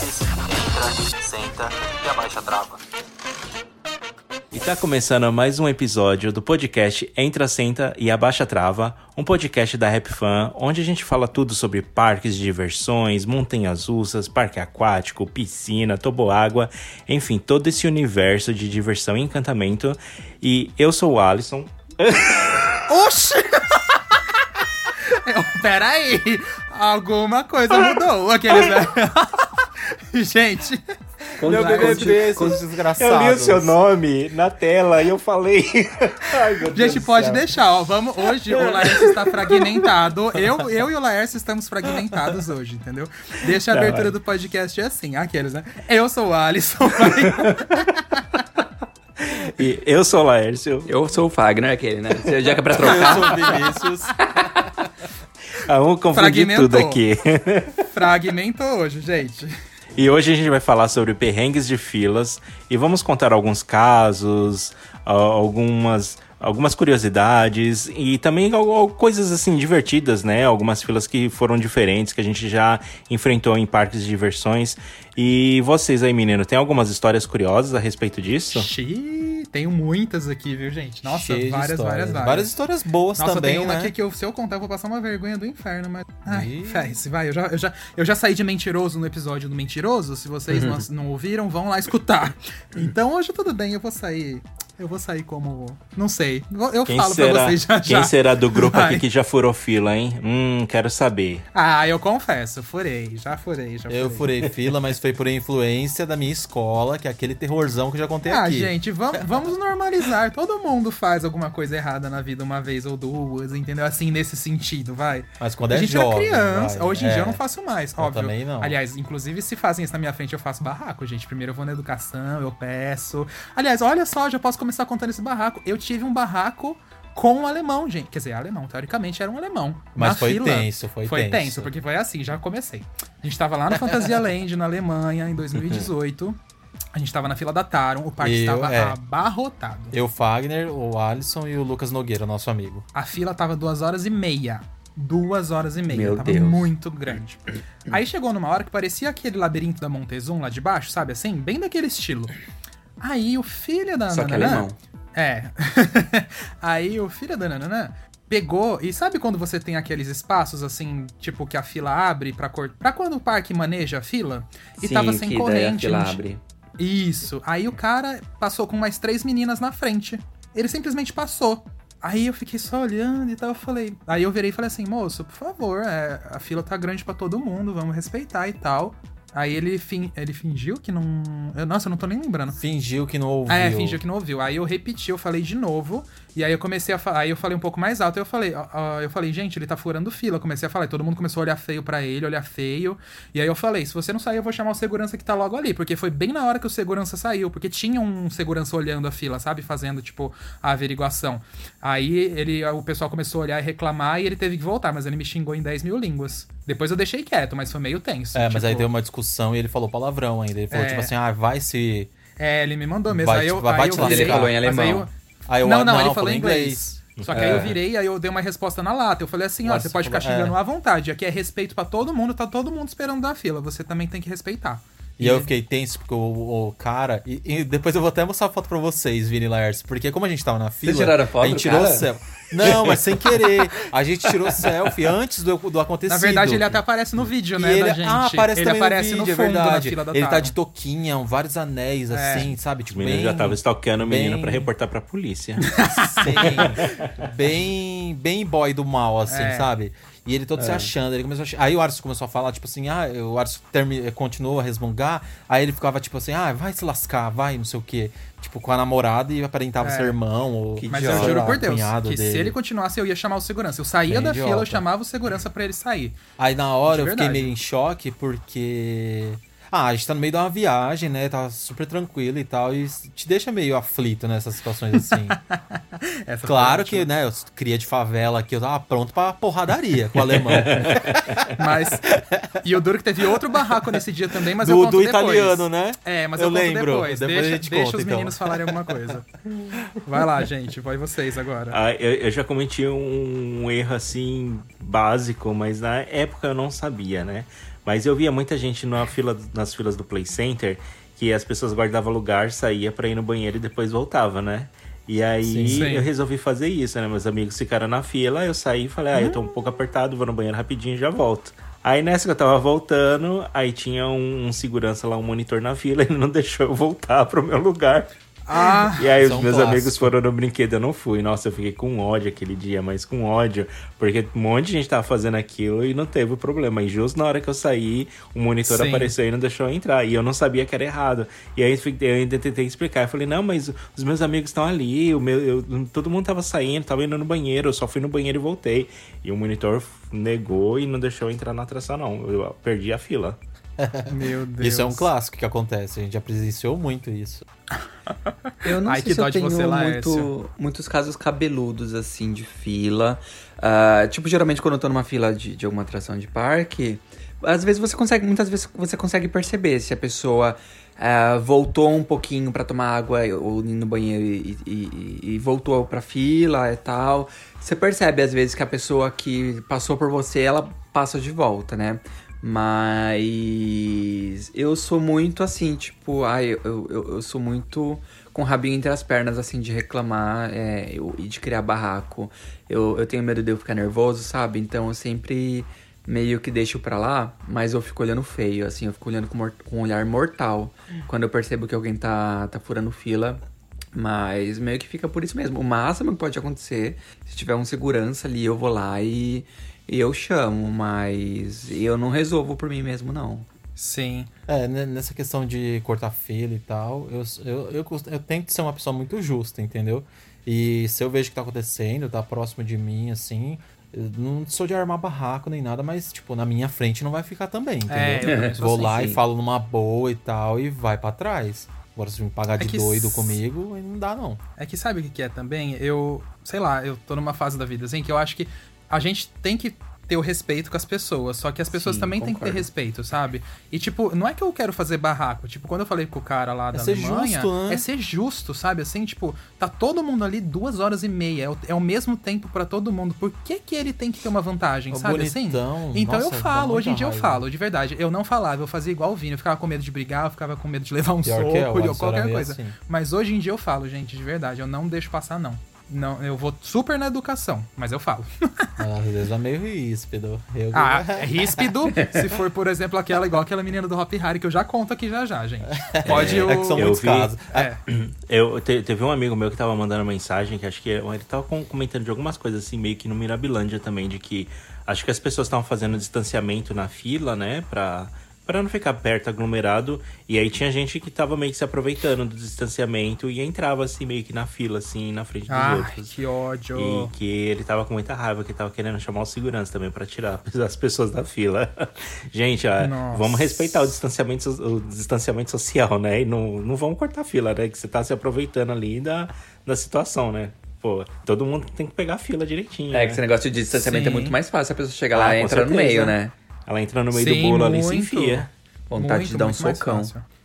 Entra, senta e abaixa a trava. E tá começando mais um episódio do podcast Entra, Senta e Abaixa a Trava, um podcast da Rap Fan, onde a gente fala tudo sobre parques de diversões, montanhas russas, parque aquático, piscina, toboágua, enfim, todo esse universo de diversão e encantamento. E eu sou o Alisson. Oxi! Pera aí, alguma coisa mudou. Aqueles, Gente, Meu BBB, seus Eu li o seu nome na tela e eu falei. Ai, meu Deus gente, do pode céu. deixar, ó. Vamos, hoje o Laércio está fragmentado. Eu, eu e o Laércio estamos fragmentados hoje, entendeu? Deixa a Tá, abertura vai. do podcast assim, aqueles, né? Eu sou o Alisson. E eu sou o Laércio. Eu sou o Fagner, aquele, né? Já que é pra Eu trocar. sou o Vinícius. Ah, vamos confundir Fragmentou. tudo aqui. Fragmentou hoje, gente. E hoje a gente vai falar sobre perrengues de filas e vamos contar alguns casos, algumas, algumas curiosidades e também coisas assim divertidas, né? Algumas filas que foram diferentes, que a gente já enfrentou em parques de diversões. E vocês aí, menino, tem algumas histórias curiosas a respeito disso? Xiii, tenho muitas aqui, viu, gente? Nossa, várias, histórias. várias, várias. Várias histórias boas Nossa, também, tem uma né? aqui que eu, se eu contar, eu vou passar uma vergonha do inferno, mas. Ai, fez, vai. Eu já, eu, já, eu já saí de mentiroso no episódio do Mentiroso. Se vocês não, não ouviram, vão lá escutar. Então hoje tudo bem, eu vou sair. Eu vou sair como. Não sei. Eu Quem falo será, pra vocês já já. quem será do grupo Vai. aqui que já furou fila, hein? Hum, quero saber. Ah, eu confesso, furei. Já furei, já Eu furei fila, mas foi por influência da minha escola, que é aquele terrorzão que eu já contei Ah, aqui. gente, vamos, vamos normalizar. Todo mundo faz alguma coisa errada na vida uma vez ou duas, entendeu? Assim, nesse sentido, vai. Mas quando a é gente jovem, era criança. vai. Hoje em É. dia eu não faço mais, Eu óbvio. também não. Aliás, inclusive, se fazem isso na minha frente, eu faço barraco, gente. Primeiro eu vou na educação, eu peço. Aliás, olha só, já posso começar contando esse barraco. Eu tive um barraco com um alemão, gente. Quer dizer, alemão, teoricamente era um alemão. Mas foi fila. tenso, foi Foi tenso. tenso, porque foi assim, já comecei. A gente tava lá no Fantasia Land, na Alemanha, em 2018. A gente tava na fila da Taron, o parque Eu, estava é. abarrotado. Eu, Fagner, o Alisson e o Lucas Nogueira, nosso amigo. A fila tava duas horas e meia. Duas horas e meia. Meu tava Deus. muito grande. Aí chegou numa hora que parecia aquele labirinto da Montezum lá de baixo, sabe assim? Bem daquele estilo. Aí o filho da Só que Nananã- alemão. É. Aí o filho da Nananã pegou. E sabe quando você tem aqueles espaços assim, tipo, que a fila abre pra cortar. Pra quando o parque maneja a fila? E Sim, tava sem que daí a corrente. fila abre. isso. Aí o cara passou com mais três meninas na frente. Ele simplesmente passou. Aí eu fiquei só olhando e tal, eu falei. Aí eu virei e falei assim, moço, por favor, é, a fila tá grande pra todo mundo, vamos respeitar e tal. Aí ele, fin ele fingiu que não. eu- nossa, eu não tô nem lembrando. Fingiu que não ouviu. Ah, é, fingiu que não ouviu. Aí eu repeti, eu falei de novo. E aí eu comecei a falar. Aí eu falei um pouco mais alto. Eu falei, ó, ó, eu falei, gente, ele tá furando fila. Eu comecei a falar. E todo mundo começou a olhar feio pra ele, olhar feio. E aí eu falei, se você não sair, eu vou chamar o segurança que tá logo ali. Porque foi bem na hora que o segurança saiu. Porque tinha um segurança olhando a fila, sabe? Fazendo, tipo, a averiguação. Aí ele, o pessoal começou a olhar e reclamar e ele teve que voltar. Mas ele me xingou em 10 mil línguas. Depois eu deixei quieto, mas foi meio tenso. É, mas aí tipo- deu uma discussão e ele falou palavrão ainda. Ele falou, É. tipo assim, ah, vai se. É, ele me mandou mesmo. Vai aí eu, vai- aí vai eu lascar. virei, Ele falou em mas aí alemão. Aí não, não, ele falou em inglês. Só que aí É. eu virei, aí eu dei uma resposta na lata. Eu falei assim, ó, você pode ficar falou- xingando é. à vontade. Aqui é respeito pra todo mundo, tá todo mundo esperando da fila. Você também tem que respeitar. E eu fiquei tenso porque o, o cara. E, e depois eu vou até mostrar a foto pra vocês, Vini Laércio. Porque como a gente tava na fila. tiraram a foto A gente tirou cara? selfie. Não, mas sem querer. A gente tirou selfie antes do, do acontecido. Na verdade, ele até aparece no vídeo, né, ele, da gente. ah, aparece ele também aparece no vídeo, fundo é verdade. da fila da ele tá de toquinha, vários anéis, É. assim, sabe? O Tipo, menino bem, já tava stalkeando o menino bem- pra reportar pra polícia. Sim, bem, bem boy do mal, assim, É. sabe? E ele todo se achando, ele começou a... Aí o Arson começou a falar, tipo assim, ah, o Arson termi... continuou a resmungar, aí ele ficava tipo assim, ah, vai se lascar, vai, não sei o quê. Tipo, com a namorada e aparentava É. ser irmão, ou... Que Mas idiota. eu juro lá, por Deus, que se dele. ele continuasse, eu ia chamar o segurança. Eu saía Bem da fila, eu idiota. chamava o segurança pra ele sair. Aí na hora De eu fiquei meio em choque, porque... Ah, a gente tá no meio de uma viagem, né? Tá super tranquilo e tal, e te deixa meio aflito nessas situações assim. Essa claro que, né, eu cria de favela aqui, eu tava pronto pra porradaria com o alemão. Mas. E o duro que teve outro barraco nesse dia também, mas eu do conto do depois. italiano, né? É, mas Eu eu, conto lembro. depois. Depois a deixa gente deixa conta, os então. meninos falarem alguma coisa. Vai lá, gente. Vai vocês agora. Ah, eu, eu já cometi um erro assim básico, mas na época eu não sabia, né? Mas eu via muita gente na fila, nas filas do Play Center que as pessoas guardavam lugar, saía pra ir no banheiro e depois voltava, né? E aí Sim, sim. eu resolvi fazer isso, né? Meus amigos ficaram na fila, eu saí e falei, ah, eu tô um pouco apertado, vou no banheiro rapidinho e já volto. Aí nessa que eu tava voltando, aí tinha um, um segurança lá, um monitor na fila, ele não deixou eu voltar pro meu lugar. Ah, E aí os é meus clássico. amigos foram no brinquedo, eu não fui. Nossa, eu fiquei com ódio aquele dia, mas com ódio. Porque um monte de gente tava fazendo aquilo e não teve problema. E justo na hora que eu saí, o monitor Sim. apareceu e não deixou eu entrar. E eu não sabia que era errado. E aí eu ainda tentei explicar. Eu falei, não, mas os meus amigos estão ali. O meu, eu- todo mundo tava saindo, tava indo no banheiro. Eu só fui no banheiro e voltei. E o monitor negou e não deixou eu entrar na atração, não. Eu perdi a fila. meu Deus. Isso é um clássico que acontece, a gente já presenciou muito isso. Eu não Ai, sei que se eu tenho você, muito, muitos casos cabeludos, assim, de fila. Ah, tipo, geralmente quando eu tô numa fila de, de alguma atração de parque, às vezes você consegue, muitas vezes você consegue perceber se a pessoa ah, voltou um pouquinho pra tomar água ou ir no banheiro e, e- e- e voltou pra fila e tal. Você percebe, às vezes, que a pessoa que passou por você, ela passa de volta, né? Mas eu sou muito assim, tipo, ai, eu, eu, eu sou muito com o rabinho entre as pernas, assim, de reclamar é, eu- e de criar barraco. Eu, eu tenho medo de eu ficar nervoso, sabe? Então eu sempre meio que deixo pra lá, mas eu fico olhando feio, assim, eu fico olhando com, com um olhar mortal. Quando eu percebo que alguém tá, tá furando fila. Mas meio que fica por isso mesmo. O máximo que pode acontecer, se tiver um segurança ali, eu vou lá e eu chamo, mas eu não resolvo por mim mesmo, não. Sim. É, nessa questão de cortar fila e tal, eu, eu, eu, eu tento ser uma pessoa muito justa, entendeu? E se eu vejo que tá acontecendo, tá próximo de mim, assim, eu não sou de armar barraco nem nada, mas, tipo, na minha frente não vai ficar também, É, entendeu? sou Vou assim, lá sim. e falo numa boa e tal, e vai pra trás. Agora, se me pagar É de que doido s- comigo, não dá, não. É que sabe o que que é também? Eu, sei lá, eu tô numa fase da vida assim que eu acho que a gente tem que ter o respeito com as pessoas, só que as pessoas Sim, também têm que ter respeito, sabe? E tipo, não é que eu quero fazer barraco, tipo, quando eu falei com o cara lá da ser Alemanha, justo, né? é ser justo, sabe? Assim, tipo, tá todo mundo ali duas horas e meia, é o, é o mesmo tempo pra todo mundo. Por que que ele tem que ter uma vantagem, sabe assim? bonitão, Então nossa, eu falo, hoje em dia eu raiva. falo, de verdade. Eu não falava, eu fazia igual o Vini, eu ficava com medo de brigar, eu ficava com medo de levar um Pior soco, que é, ou qualquer coisa. assim. Mas hoje em dia eu falo, gente, de verdade, eu não deixo passar, não. Não, eu vou super na educação, mas eu falo. Às vezes é meio ríspido. Eu... Ah, é ríspido se for, por exemplo, aquela igual aquela menina do Hop Harry que eu já conto aqui já já, gente. Pode o... É que são Eu muitos vi- casos. É, Eu te- teve um amigo meu que tava mandando mensagem que acho que ele tava com- comentando de algumas coisas assim, meio que no Mirabilândia também, de que acho que as pessoas estavam fazendo distanciamento na fila, né, pra Pra não ficar perto, aglomerado. E aí tinha gente que tava meio que se aproveitando do distanciamento e entrava assim, meio que na fila, assim, na frente dos Ai, outros. que ódio. E que ele tava com muita raiva, que tava querendo chamar o segurança também pra tirar as pessoas da fila. Gente, ó, vamos respeitar o distanciamento, o distanciamento social, né? E não, não vamos cortar a fila, né? Que você tá se aproveitando ali da, da situação, né? Pô, todo mundo tem que pegar a fila direitinho. É né? que esse negócio de distanciamento Sim. é muito mais fácil. A pessoa chega Ah, lá e entra no meio, né? Ela entra no meio Sim, do bolo ali e se enfia. Vontade Muito, de dar um socão.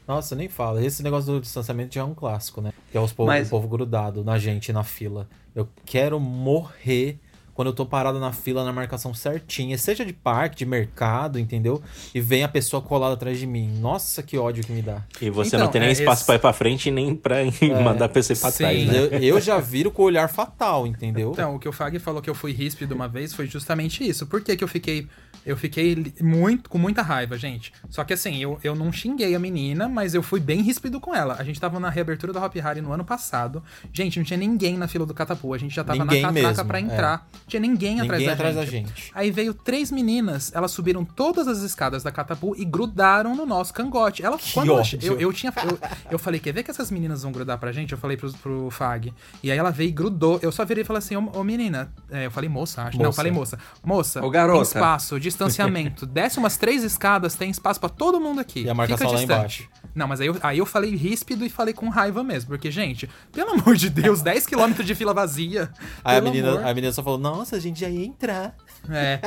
Nossa, nem fala. Esse negócio do distanciamento já é um clássico, né? Que é os povo, Mas- o povo grudado na gente, na fila. Eu quero morrer quando eu tô parado na fila na marcação certinha, seja de parque, de mercado, entendeu? E vem a pessoa colada atrás de mim. Nossa, que ódio que me dá. E você Então, não tem nem é espaço esse- pra ir pra frente e nem pra mandar a pessoa ir pra Sim. trás, né? Eu, eu já viro com o olhar fatal, entendeu? Então, o que o Fag falou que eu fui ríspido uma vez foi justamente isso. Por que, que eu fiquei. Eu fiquei muito, com muita raiva, gente. Só que assim, eu, eu não xinguei a menina, mas eu fui bem ríspido com ela. A gente tava na reabertura da Hop Harry no ano passado. Gente, não tinha ninguém na fila do Catapu. A gente já tava Ninguém na catraca mesmo, pra é. entrar. Tinha ninguém atrás, Ninguém da, atrás da gente. gente. Aí veio três meninas, elas subiram todas as escadas da Catapu e grudaram no nosso cangote. Ela, quando ela- ódio. eu, eu tinha. Eu, eu falei, quer ver que essas meninas vão grudar pra gente? Eu falei pro, pro Fag. E aí ela veio e grudou. Eu só virei e falei assim, ô, ô, menina. É, eu falei moça, acho. Não, eu Moça. falei moça. Moça, Ô, garota. tem espaço, distanciamento. Desce umas três escadas, tem espaço pra todo mundo aqui. E a marcação Fica lá embaixo. Não, mas aí eu, aí eu falei ríspido e falei com raiva mesmo. Porque, gente, pelo amor de Deus, 10km de fila vazia. Aí a menina, amor. a menina só falou, nossa, a gente já ia entrar. É.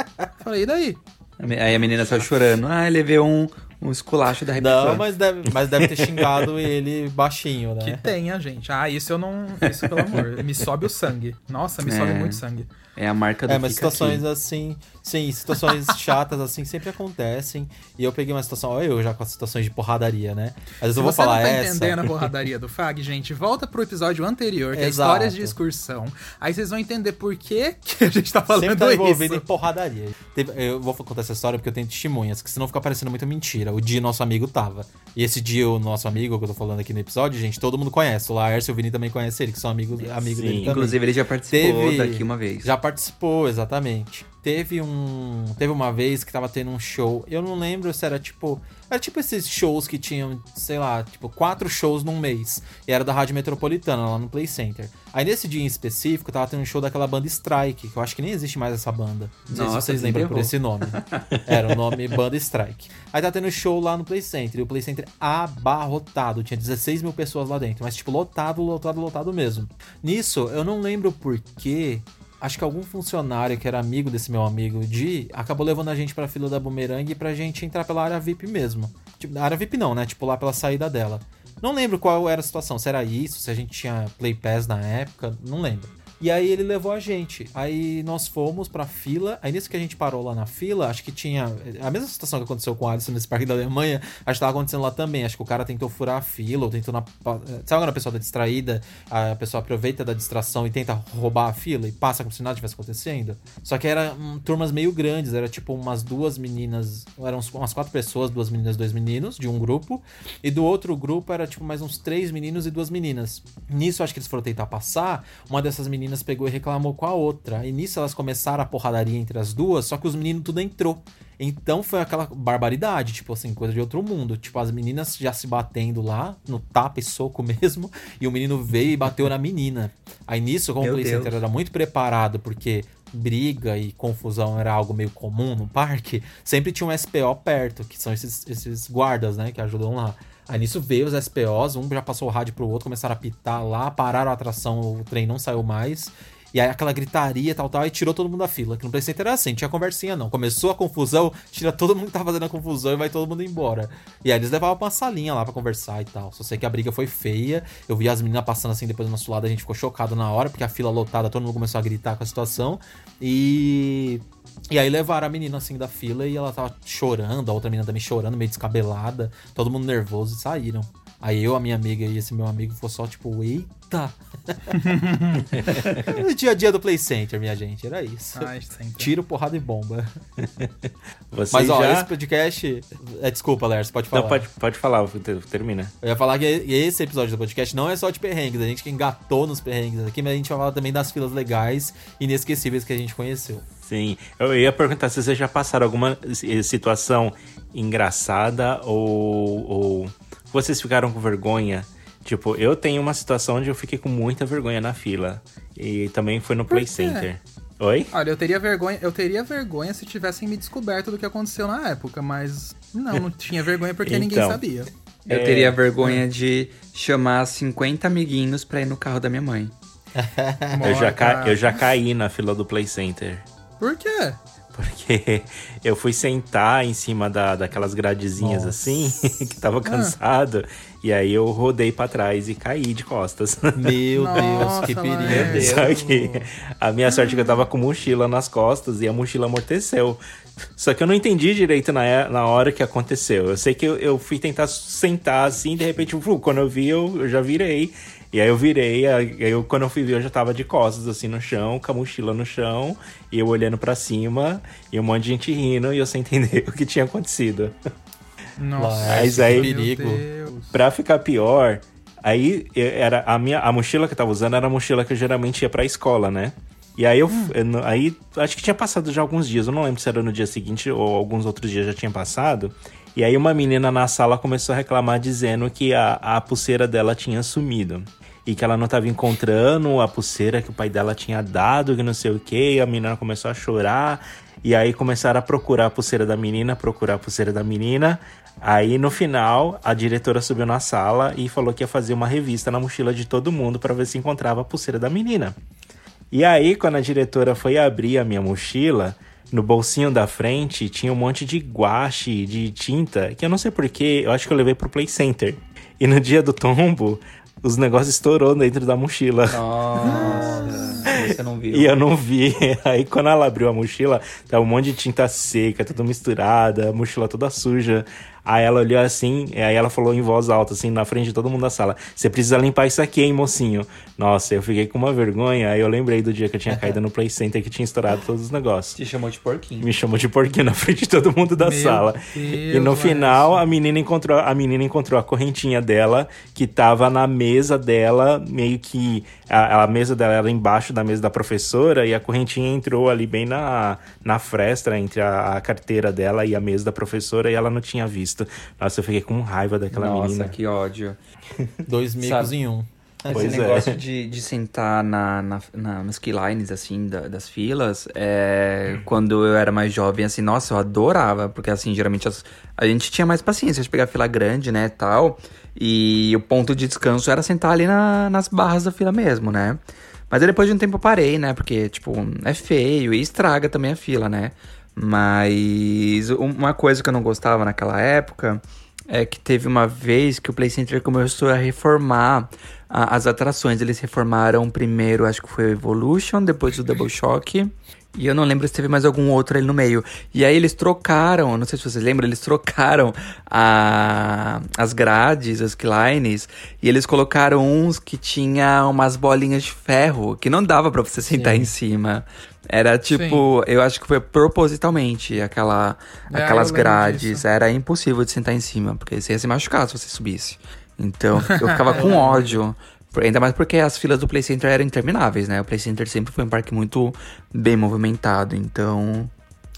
Falei, e daí? Aí a menina saiu chorando. Ah, levei um, um esculacho da. Não, mas deve, mas deve ter xingado ele baixinho, né? Que tenha, gente. Ah, isso eu não. Isso, pelo amor. Me sobe o sangue. Nossa, me sobe É. muito sangue. É a marca do É, mas Fica situações Aqui. assim, sim, situações chatas assim sempre acontecem. E eu peguei uma situação, olha eu já com as situações de porradaria, né? Às vezes eu vou Se falar você não tá essa. entendendo a porradaria do Fag, gente, volta pro episódio anterior, que é Exato. histórias de excursão. Aí vocês vão entender por que, que a gente tá falando Sempre tá envolvido em isso. porradaria. Eu vou contar essa história porque eu tenho testemunhas, que senão fica parecendo muito mentira. O dia nosso amigo tava. E esse dia o nosso amigo, que eu tô falando aqui no episódio, gente, todo mundo conhece. O Laércio e o Vini também conhecem ele, que são amigos amigo Sim. dele também. Inclusive, ele já participou Teve- daqui uma vez. Já participou, exatamente. Teve um. Teve uma vez que tava tendo um show. Eu não lembro se era tipo. Era tipo esses shows que tinham, sei lá, tipo, quatro shows num mês. E era da Rádio Metropolitana, lá no Play Center. Aí nesse dia em específico, tava tendo um show daquela banda Strike, que eu acho que nem existe mais essa banda. Não sei Nossa, se vocês lembram por esse nome. Era o nome Banda Strike. Aí tá tendo show lá no Play Center. E o Play Center abarrotado. Tinha 16 mil pessoas lá dentro. Mas, tipo, lotado, lotado, lotado mesmo. Nisso, eu não lembro por quê. Acho que algum funcionário que era amigo desse meu amigo Di acabou levando a gente pra fila da Boomerang pra gente entrar pela área VIP mesmo. Tipo, área VIP não, né? Tipo, lá pela saída dela. Não lembro qual era a situação. Se era isso, se a gente tinha Play Pass na época, não lembro. E aí ele levou a gente. Aí nós fomos pra fila. Aí nisso que a gente parou lá na fila, acho que tinha. A mesma situação que aconteceu com o Alisson nesse parque da Alemanha, acho que tava acontecendo lá também. Acho que o cara tentou furar a fila, ou tentou na. Sabe quando a pessoa tá distraída, a pessoa aproveita da distração e tenta roubar a fila e passa como se nada tivesse acontecendo? Só que era hum, turmas meio grandes, era tipo umas duas meninas. Eram umas quatro pessoas, duas meninas, dois meninos, de um grupo. E do outro grupo era tipo mais uns três meninos e duas meninas. Nisso, acho que eles foram tentar passar. Uma dessas meninas pegou e reclamou com a outra. E nisso elas começaram a porradaria entre as duas, só que os meninos tudo entrou. Então foi aquela barbaridade, tipo assim, coisa de outro mundo. Tipo, as meninas já se batendo lá, no tapa e soco mesmo, e o menino veio e bateu na menina. Aí nisso, como Meu o Play. Center era muito preparado, porque briga e confusão era algo meio comum no parque, sempre tinha um SPO perto, que são esses, esses guardas, né, que ajudam lá. Aí nisso veio os SPOs, um já passou o rádio pro outro, começaram a pitar lá, pararam a atração, o trem não saiu mais. E aí aquela gritaria, tal, tal, e tirou todo mundo da fila. Que no Play Center era assim, não tinha conversinha não. Começou a confusão, tira todo mundo que tá fazendo a confusão e vai todo mundo embora. E aí eles levavam pra uma salinha lá pra conversar e tal. Só sei que a briga foi feia. Eu vi as meninas passando assim depois do nosso lado, a gente ficou chocado na hora, porque a fila lotada, todo mundo começou a gritar com a situação. E. E aí levaram a menina assim da fila e ela tava chorando, a outra menina também chorando, meio descabelada, todo mundo nervoso e saíram. Aí eu, a minha amiga e esse meu amigo foi só tipo, eita! o dia a dia do Play Center, minha gente, era isso. Ai, sempre. Tiro, porrada e bomba. Você Mas ó, já... esse podcast. É, desculpa, Lers, pode falar. Não, pode, pode falar, termina. Eu ia falar que esse episódio do podcast não é só de perrengues, a gente que engatou nos perrengues aqui, mas a gente vai falar também das filas legais e inesquecíveis que a gente conheceu. Sim, eu ia perguntar se vocês já passaram alguma situação engraçada ou, ou vocês ficaram com vergonha. Tipo, eu tenho uma situação onde eu fiquei com muita vergonha na fila. E também foi no Play Center. Oi? Olha, eu teria vergonha, eu teria vergonha se tivessem me descoberto do que aconteceu na época, mas não, não tinha vergonha porque Então. ninguém sabia. Eu É, teria vergonha de chamar 50 amiguinhos pra ir no carro da minha mãe. Eu já, ca... Eu já caí na fila do Play Center. Por quê? Porque eu fui sentar em cima da, daquelas gradezinhas Nossa. assim, que tava cansado. E aí eu rodei pra trás e caí de costas. Meu Deus, Nossa, que perigo. Lers. Só que a minha sorte é que eu tava com mochila nas costas e a mochila amorteceu. Só que eu não entendi direito na, na hora que aconteceu. Eu sei que eu, eu fui tentar sentar assim, de repente, quando eu vi, eu, eu já virei. E aí eu virei, aí eu, quando eu fui ver, eu já tava de costas, assim, no chão, com a mochila no chão, e eu olhando pra cima, e um monte de gente rindo, e eu sem entender o que tinha acontecido. Nossa, Mas aí- perigo. Pra ficar pior, aí eu- era a minha a mochila que eu tava usando era a mochila que eu geralmente ia pra escola, né? E aí eu, eu não- aí acho que tinha passado já alguns dias, eu não lembro se era no dia seguinte ou alguns outros dias já tinha passado. E aí uma menina na sala começou a reclamar dizendo que a, a pulseira dela tinha sumido. E que ela não tava encontrando a pulseira que o pai dela tinha dado, que não sei o que. E a menina começou a chorar. E aí começaram a procurar a pulseira da menina, procurar a pulseira da menina. Aí no final, a diretora subiu na sala e falou que ia fazer uma revista na mochila de todo mundo para ver se encontrava a pulseira da menina. E aí, quando a diretora foi abrir a minha mochila, no bolsinho da frente tinha um monte de guache, de tinta, que eu não sei porquê, eu acho que eu levei pro Play Center. E no dia do tombo, os negócios estourou dentro da mochila. Nossa, você não viu. E eu não vi. Aí quando ela abriu a mochila, tava um monte de tinta seca, tudo misturada, a mochila toda suja. Aí ela olhou assim, e aí ela falou em voz alta, assim, na frente de todo mundo da sala: Você precisa limpar isso aqui, hein, mocinho? Nossa, eu fiquei com uma vergonha. Aí eu lembrei do dia que eu tinha caído no Play Center que tinha estourado todos os negócios. Te chamou de porquinho. Me chamou de porquinho na frente de todo mundo da Meu sala. Deus, e no final, a menina encontrou a menina encontrou a correntinha dela que tava na mesa dela, meio que a, a mesa dela era embaixo da mesa da professora e a correntinha entrou ali bem na, na fresta entre a, a carteira dela e a mesa da professora e ela não tinha visto. Nossa, eu fiquei com raiva daquela Nossa, menina. que ódio. Dois micos em um. Esse Pois é. negócio de, de sentar na, na, na, nos keylines, assim, da- das filas, é, quando eu era mais jovem, assim, nossa, eu adorava, porque, assim, geralmente as- a gente tinha mais paciência de pegar fila grande, né, tal, e o ponto de descanso era sentar ali na- nas barras da fila mesmo, né. Mas aí depois de um tempo eu parei, né, porque, tipo, é feio e estraga também a fila, né. Mas uma coisa que eu não gostava naquela época é que teve uma vez que o Play Center começou a reformar a- as atrações. Eles reformaram primeiro, acho que foi o Evolution, depois o Double Shock. E eu não lembro se teve mais algum outro ali no meio. E aí eles trocaram, não sei se vocês lembram, eles trocaram a, as grades, os lines, e eles colocaram uns que tinha umas bolinhas de ferro, que não dava pra você sentar em cima. Era tipo, eu acho que foi propositalmente aquela, É, aquelas grades. disso. Era impossível de sentar em cima, porque você ia se machucar se você subisse. Então, eu ficava com ódio. Por- Ainda mais porque as filas do Play Center eram intermináveis, né? O Play Center sempre foi um parque muito bem movimentado, então...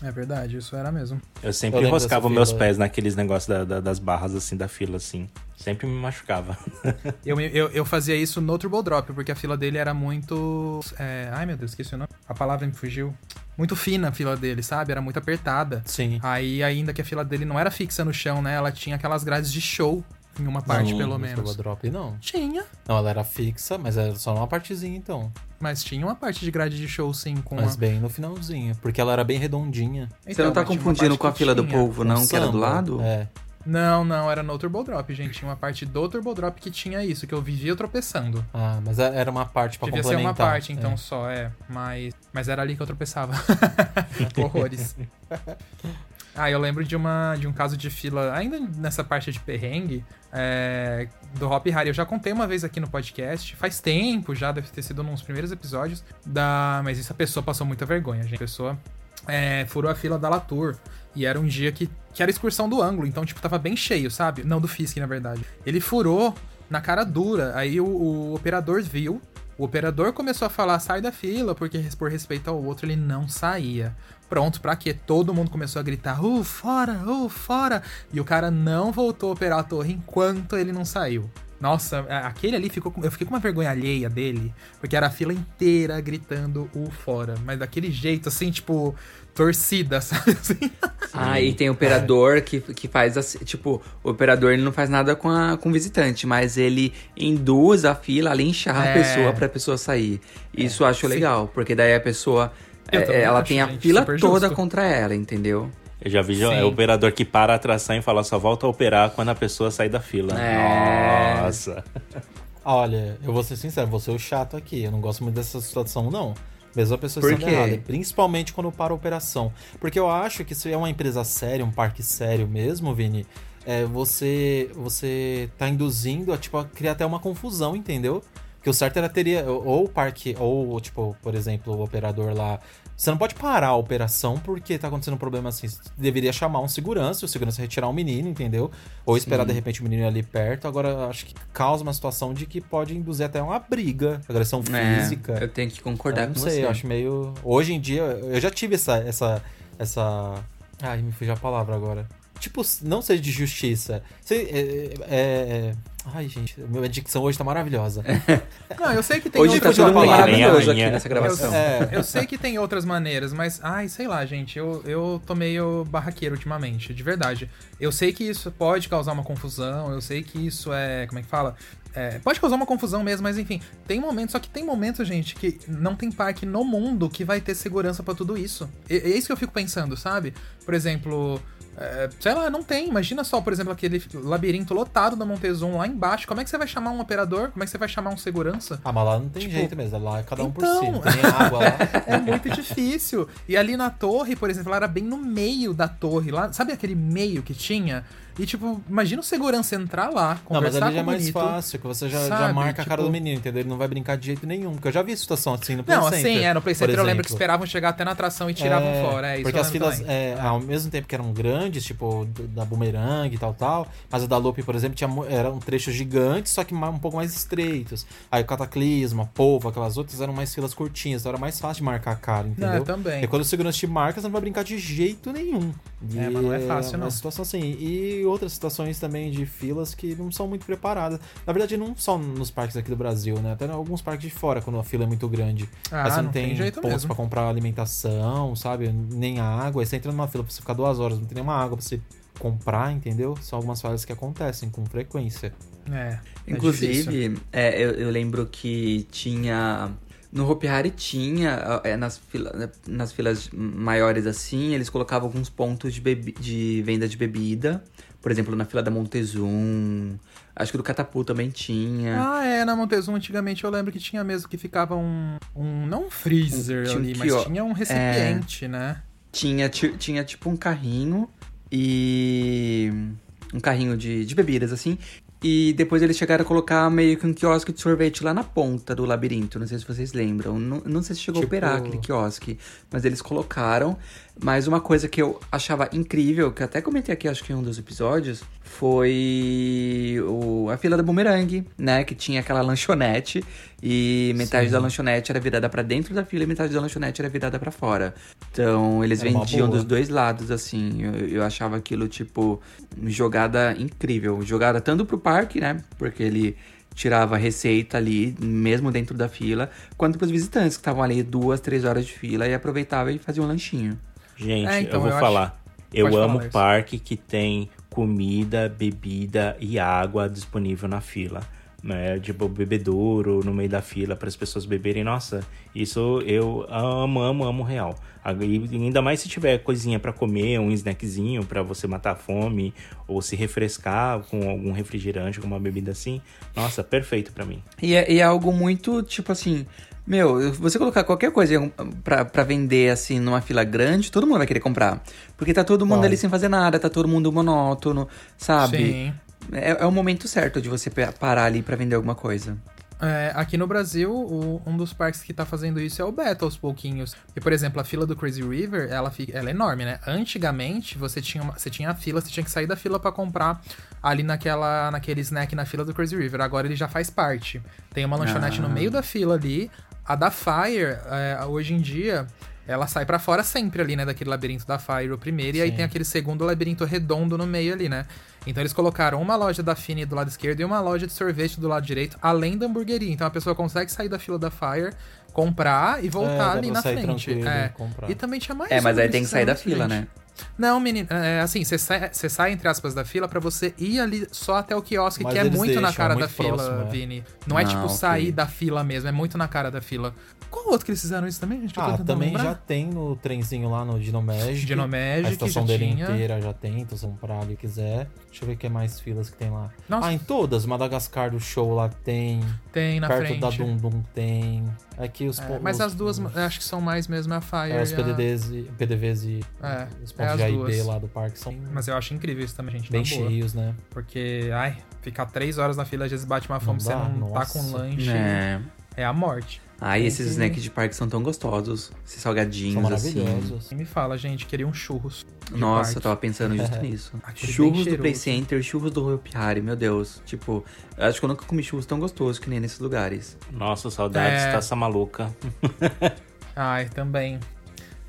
É verdade, isso era mesmo. Eu sempre Eu enroscava meus fila. pés naqueles negócios da- da- das barras assim da fila, assim. Sempre me machucava. Eu, eu, eu fazia isso no Turbo Drop, porque a fila dele era muito. é, ai meu Deus, esqueci o nome. A palavra me fugiu. Muito fina a fila dele, sabe? Era muito apertada. Sim. Aí, ainda que a fila dele não era fixa no chão, né? Ela tinha aquelas grades de show, em uma parte, Não, pelo no menos. Turbo Drop, não. Tinha. Não, ela era fixa, mas era só uma partezinha, então. Mas tinha uma parte de grade de show, sim, com Mas a... bem no finalzinho, porque ela era bem redondinha. Você Então, não tá confundindo com a fila do povo, não? Um Que era do lado? É. Não, não, era no Turbo Drop, gente. Tinha uma parte do Turbo Drop que tinha isso, que eu vivia tropeçando. Ah, mas era uma parte pra Devia ser complementar. uma parte, então, É. só, é. Mas, mas era ali que eu tropeçava. Horrores. Ah, eu lembro de, uma, de um caso de fila, ainda nessa parte de perrengue, é, do Hop Harry. Eu já contei uma vez aqui no podcast, faz tempo já, deve ter sido nos primeiros episódios, da, mas essa pessoa passou muita vergonha, gente. A pessoa é, furou a fila da Latour. E era um dia que, que era excursão do ângulo, então, tipo, tava bem cheio, sabe? Não, do Fisk, na verdade. Ele furou na cara dura. Aí o, o operador viu. O operador começou a falar, sai da fila, porque por respeito ao outro ele não saía. Pronto, pra quê? Todo mundo começou a gritar, uh, fora, uh, fora. E o cara não voltou a operar a torre enquanto ele não saiu. Nossa, aquele ali ficou. Com, eu fiquei com uma vergonha alheia dele, porque era a fila inteira gritando o fora. Mas daquele jeito, assim, tipo, torcida, sabe? Assim. Ah, e tem operador que, que faz assim, tipo, o operador ele não faz nada com, a, com o visitante, mas ele induz a fila a linchar É. a pessoa pra pessoa sair. Isso eu acho sim. legal, porque daí a pessoa. É, ela tem a fila toda justo. contra ela, entendeu? Eu já vi já, é Sim. o operador que para a atração e fala só volta a operar quando a pessoa sair da fila. É. Nossa. Olha, eu vou ser sincero, vou ser o chato aqui. Eu não gosto muito dessa situação, não. Mesmo a pessoa estando quê? errada. Principalmente quando para a operação. Porque eu acho que se é uma empresa séria, um parque sério mesmo, Vini, é, você, você tá induzindo a, tipo, a criar até uma confusão, entendeu? Porque o certo era teria. Ou o parque, ou, tipo, por exemplo, o operador lá. Você não pode parar a operação porque tá acontecendo um problema assim. Você deveria chamar um segurança, o segurança retirar o menino, entendeu? Ou esperar de repente o menino ir ali perto. Agora, acho que causa uma situação de que pode induzir até uma briga, agressão É, física. eu tenho que concordar Eu não com sei, você. eu acho meio. Hoje em dia, eu já tive essa. essa, essa... Ai, me fugiu a palavra agora. Tipo, não seja de justiça. Sei, é, é, é- Ai, gente, minha dicção hoje tá maravilhosa. Não, eu sei que tem Hoje tá outras tudo palavra, maravilhoso rainha. aqui nessa gravação. É. Eu sei que tem outras maneiras, mas, ai, sei lá, gente, eu, eu tô meio barraqueiro ultimamente, de verdade. Eu sei que isso pode causar uma confusão, eu sei que isso é. Como é que fala? É, pode causar uma confusão mesmo, mas enfim, tem momentos, só que tem momentos, gente, que não tem parque no mundo que vai ter segurança pra tudo isso. E, é isso que eu fico pensando, sabe? Por exemplo. É, sei lá, não tem. Imagina só, por exemplo, aquele labirinto lotado da Montezum lá embaixo. Como é que você vai chamar um operador? Como é que você vai chamar um segurança? Ah, mas lá não tem Tipo, jeito mesmo, lá é cada um por então. si, não tem água lá. É muito difícil. E ali na torre, por exemplo, ela era bem no meio da torre. lá Sabe aquele meio que tinha? E, tipo, imagina o segurança entrar lá, Não, mas conversar ali já é mais bonito. fácil, que você já, já sabe? marca a cara Tipo- do menino, entendeu? Ele não vai brincar de jeito nenhum. Porque eu já vi situação assim no Play Não, Center, assim, é, no Play Center eu lembro que esperavam chegar até na atração e tiravam É, fora. É, isso porque as filas, é, ao mesmo tempo que eram grandes, tipo, da Boomerang e tal, tal, mas a da Loop, por exemplo, tinha, mu- eram trechos gigantes, só que um pouco mais estreitos. Aí o Cataclisma, Polvo, aquelas outras eram mais filas curtinhas, então era mais fácil de marcar a cara, entendeu? É, também. E quando o segurança te marca, você não vai brincar de jeito nenhum. E É, mas não é fácil, uma não. situação assim. E outras situações também de filas que não são muito preparadas. Na verdade, não só nos parques aqui do Brasil, né? Até em alguns parques de fora, quando a fila é muito grande. Ah, Aí você não, não tem, tem jeito pontos pra comprar alimentação, sabe? Nem água. Aí você entra numa fila pra você ficar duas horas, não tem nenhuma água pra você comprar, entendeu? São algumas falhas que acontecem com frequência. É, é. Inclusive, é, eu, eu lembro que tinha. No Hopi Hari tinha, é, nas, fila, nas filas maiores assim, eles colocavam alguns pontos de, bebi- de venda de bebida. Por exemplo, na fila da Montezum. Acho que do Catapu também tinha. Ah, é, na Montezum antigamente eu lembro que tinha mesmo que ficava um. um não um freezer um ali, mas quio- tinha um recipiente, né? Tinha, ti- tinha tipo um carrinho e. Um carrinho de, de bebidas, assim. E depois eles chegaram a colocar meio que um quiosque de sorvete lá na ponta do labirinto. Não sei se vocês lembram. Não, não sei se chegou Tipo- a operar aquele quiosque. Mas eles colocaram. Mas uma coisa que eu achava incrível, que eu até comentei aqui, acho que em um dos episódios, foi o, a fila da Boomerang, né? Que tinha aquela lanchonete. E metade da lanchonete era virada pra dentro da fila e metade da lanchonete era virada pra fora. Então eles Era vendiam dos dois lados, assim. Eu, eu achava aquilo, tipo, jogada incrível. Jogada tanto pro parque, né? Porque ele tirava receita ali, mesmo dentro da fila, quanto pros visitantes que estavam ali duas, três horas de fila e aproveitava e fazia um lanchinho. Gente, É, então, eu vou eu falar. Eu Pode amo parque que tem comida, bebida e água disponível na fila. né? Tipo, bebedouro no meio da fila para as pessoas beberem. Nossa, isso eu amo, amo, amo real. E ainda mais se tiver coisinha para comer, um snackzinho para você matar a fome ou se refrescar com algum refrigerante, com uma bebida assim. Nossa, perfeito para mim. E é, e é algo muito, tipo assim, meu, você colocar qualquer coisa pra, pra vender, assim, numa fila grande, todo mundo vai querer comprar. Porque tá todo mundo Vai. ali sem fazer nada, tá todo mundo monótono, sabe? Sim. É, é o momento certo de você parar ali pra vender alguma coisa. É, aqui no Brasil, o- um dos parques que tá fazendo isso é o Beto, aos pouquinhos. E, por exemplo, a fila do Crazy River, ela, fica, ela é enorme, né? Antigamente, você tinha, uma, você tinha a fila, você tinha que sair da fila pra comprar ali naquela, naquele snack na fila do Crazy River. Agora ele já faz parte. Tem uma lanchonete Ah. no meio da fila ali. A da Fire, é, hoje em dia, ela sai pra fora sempre ali, né? Daquele labirinto da Fire, o primeiro. E aí Sim. tem aquele segundo labirinto redondo no meio ali, né? Então eles colocaram uma loja da Fini do lado esquerdo e uma loja de sorvete do lado direito, além da hamburgueria. Então a pessoa consegue sair da fila da Fire, comprar e É, voltar dá ali na sair frente. É. e comprar. E também tinha mais É, mas aí tem que sair da isso, fila, né? Não, menino, é assim, você sai, você sai, entre aspas, da fila pra você ir ali só até o quiosque, Mas que é muito na deixam, cara é da muito fila, próximo, é. Vini. Não é Ah, tipo ok. sair da fila mesmo, é muito na cara da fila. Qual outro que eles fizeram isso também? tô Ah, também lembrar. já tem no trenzinho lá no Dinomagic. Dinomagic, A estação já dele tinha. inteira já tem, então se comprar ali quiser. Deixa eu ver o que mais filas que tem lá. Nossa. Ah, em todas. Madagascar do show lá tem. Tem na perto frente. da Dum Dum tem. Aqui os É, mas os- as duas, os- acho que são mais mesmo a Fire é, os e a- PDDs e, PDVs e É, os é pontos as de A e duas. B lá do parque são Mas eu acho incrível isso também, gente. bem boa. cheios, né? Porque, ai, ficar três horas na fila, às vezes bate uma fome, Não você dá, não tá nossa. com lanche. É, É. a morte. Ah, e esses snacks de parque são tão gostosos. Esses salgadinhos, São assim. maravilhosos. Quem me fala, gente, queria um churros. Nossa, parque. eu tava pensando justo nisso. Aquele churros do Play. Center, churros do Hopiari, meu Deus. Tipo, eu acho que eu nunca comi churros tão gostosos que nem nesses lugares. Nossa, saudades, É. taça maluca. Ai, também.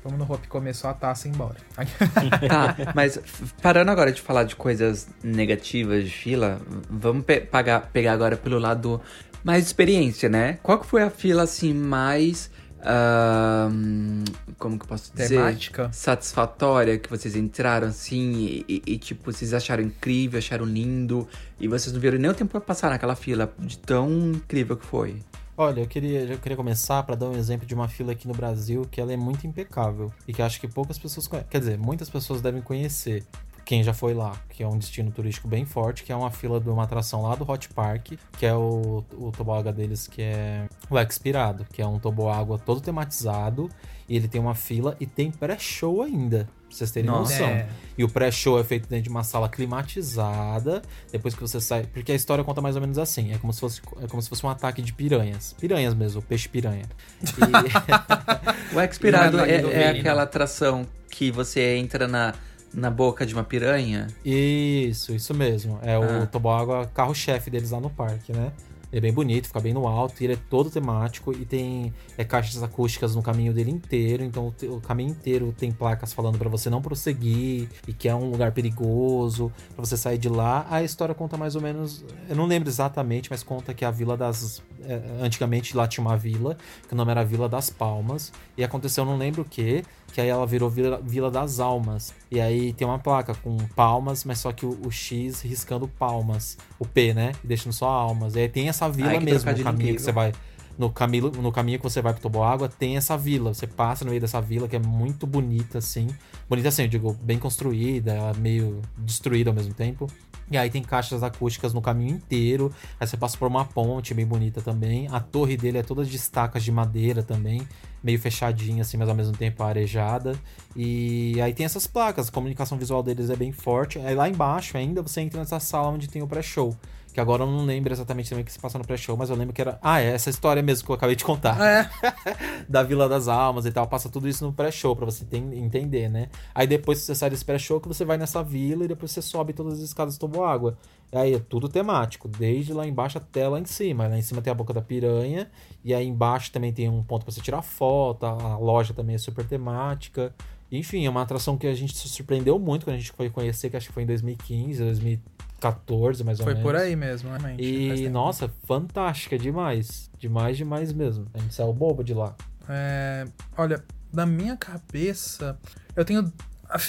Vamos no Hop comer só a taça e ir embora. Tá, mas parando agora de falar de coisas negativas de fila, vamos pe- pagar- pegar agora pelo lado mais experiência, né? Qual que foi a fila, assim, mais... ahn, como que eu posso dizer? Temática? Satisfatória que vocês entraram, assim, e, e- e, tipo, vocês acharam incrível, acharam lindo, e vocês não viram nem o tempo pra passar naquela fila, de tão incrível que foi. Olha, eu queria, eu queria começar para dar um exemplo de uma fila aqui no Brasil que ela é muito impecável e que acho que poucas pessoas conhecem. Quer dizer, muitas pessoas devem conhecer. Quem já foi lá, que é um destino turístico bem forte, que é uma fila de uma atração lá do Hot Park, que é o, o toboágua deles, que é o Expirado, que é um toboágua todo tematizado, e ele tem uma fila e tem pré-show ainda, vocês terem Nossa. noção. É. E o pré-show é feito dentro de uma sala climatizada. Depois que você sai. Porque a história conta mais ou menos assim: é como se fosse, é como se fosse um ataque de piranhas. Piranhas mesmo, peixe piranha. E- O Expirado é é, é aquela atração que você entra na, na boca de uma piranha? isso, isso mesmo. É Ah. o toboágua carro-chefe deles lá no parque, né? Ele é bem bonito, fica bem no alto, e ele é todo temático e tem é, caixas acústicas no caminho dele inteiro, então o, o caminho inteiro tem placas falando pra você não prosseguir e que é um lugar perigoso, pra você sair de lá. A história conta mais ou menos, eu não lembro exatamente, mas conta que a Vila das é, antigamente lá tinha uma vila, que o nome era Vila das Palmas, e aconteceu não lembro o que, que aí ela virou Vila, Vila das Almas. E aí tem uma placa com palmas, mas só que o, o X riscando palmas, o P, né? E deixando só almas. E aí tem essa vila Ai, que mesmo no caminho que incrível. você vai. No caminho, no caminho que você vai pro Toboágua, tem essa vila. Você passa no meio dessa vila que é muito bonita, assim. Bonita assim, eu digo, bem construída, ela meio destruída ao mesmo tempo. E aí tem caixas acústicas no caminho inteiro. Aí você passa por uma ponte bem bonita também. A torre dele é toda de estacas de madeira também. Meio fechadinha, assim, mas ao mesmo tempo arejada. E aí tem essas placas. A comunicação visual deles é bem forte. Aí lá embaixo ainda você entra nessa sala onde tem o pré-show. Que agora eu não lembro exatamente também o que se passa no pré-show, mas eu lembro que era. Ah, é essa história mesmo que eu acabei de contar É. da Vila das Almas e tal. Passa tudo isso no pré-show pra você ten- entender, né? Aí depois que você sai desse pré-show, que você vai nessa vila e depois você sobe todas as escadas do água. Aí é tudo temático, desde lá embaixo até lá em cima. Lá em cima tem a boca da piranha, e aí embaixo também tem um ponto pra você tirar foto. A loja também é super temática. Enfim, é uma atração que a gente se surpreendeu muito quando a gente foi conhecer, que acho que foi em 2015, 2014, mais ou Foi menos. por aí mesmo, realmente. faz E, nossa, fantástica demais. Demais, demais mesmo. A gente saiu bobo de lá. É, olha, na minha cabeça, eu tenho.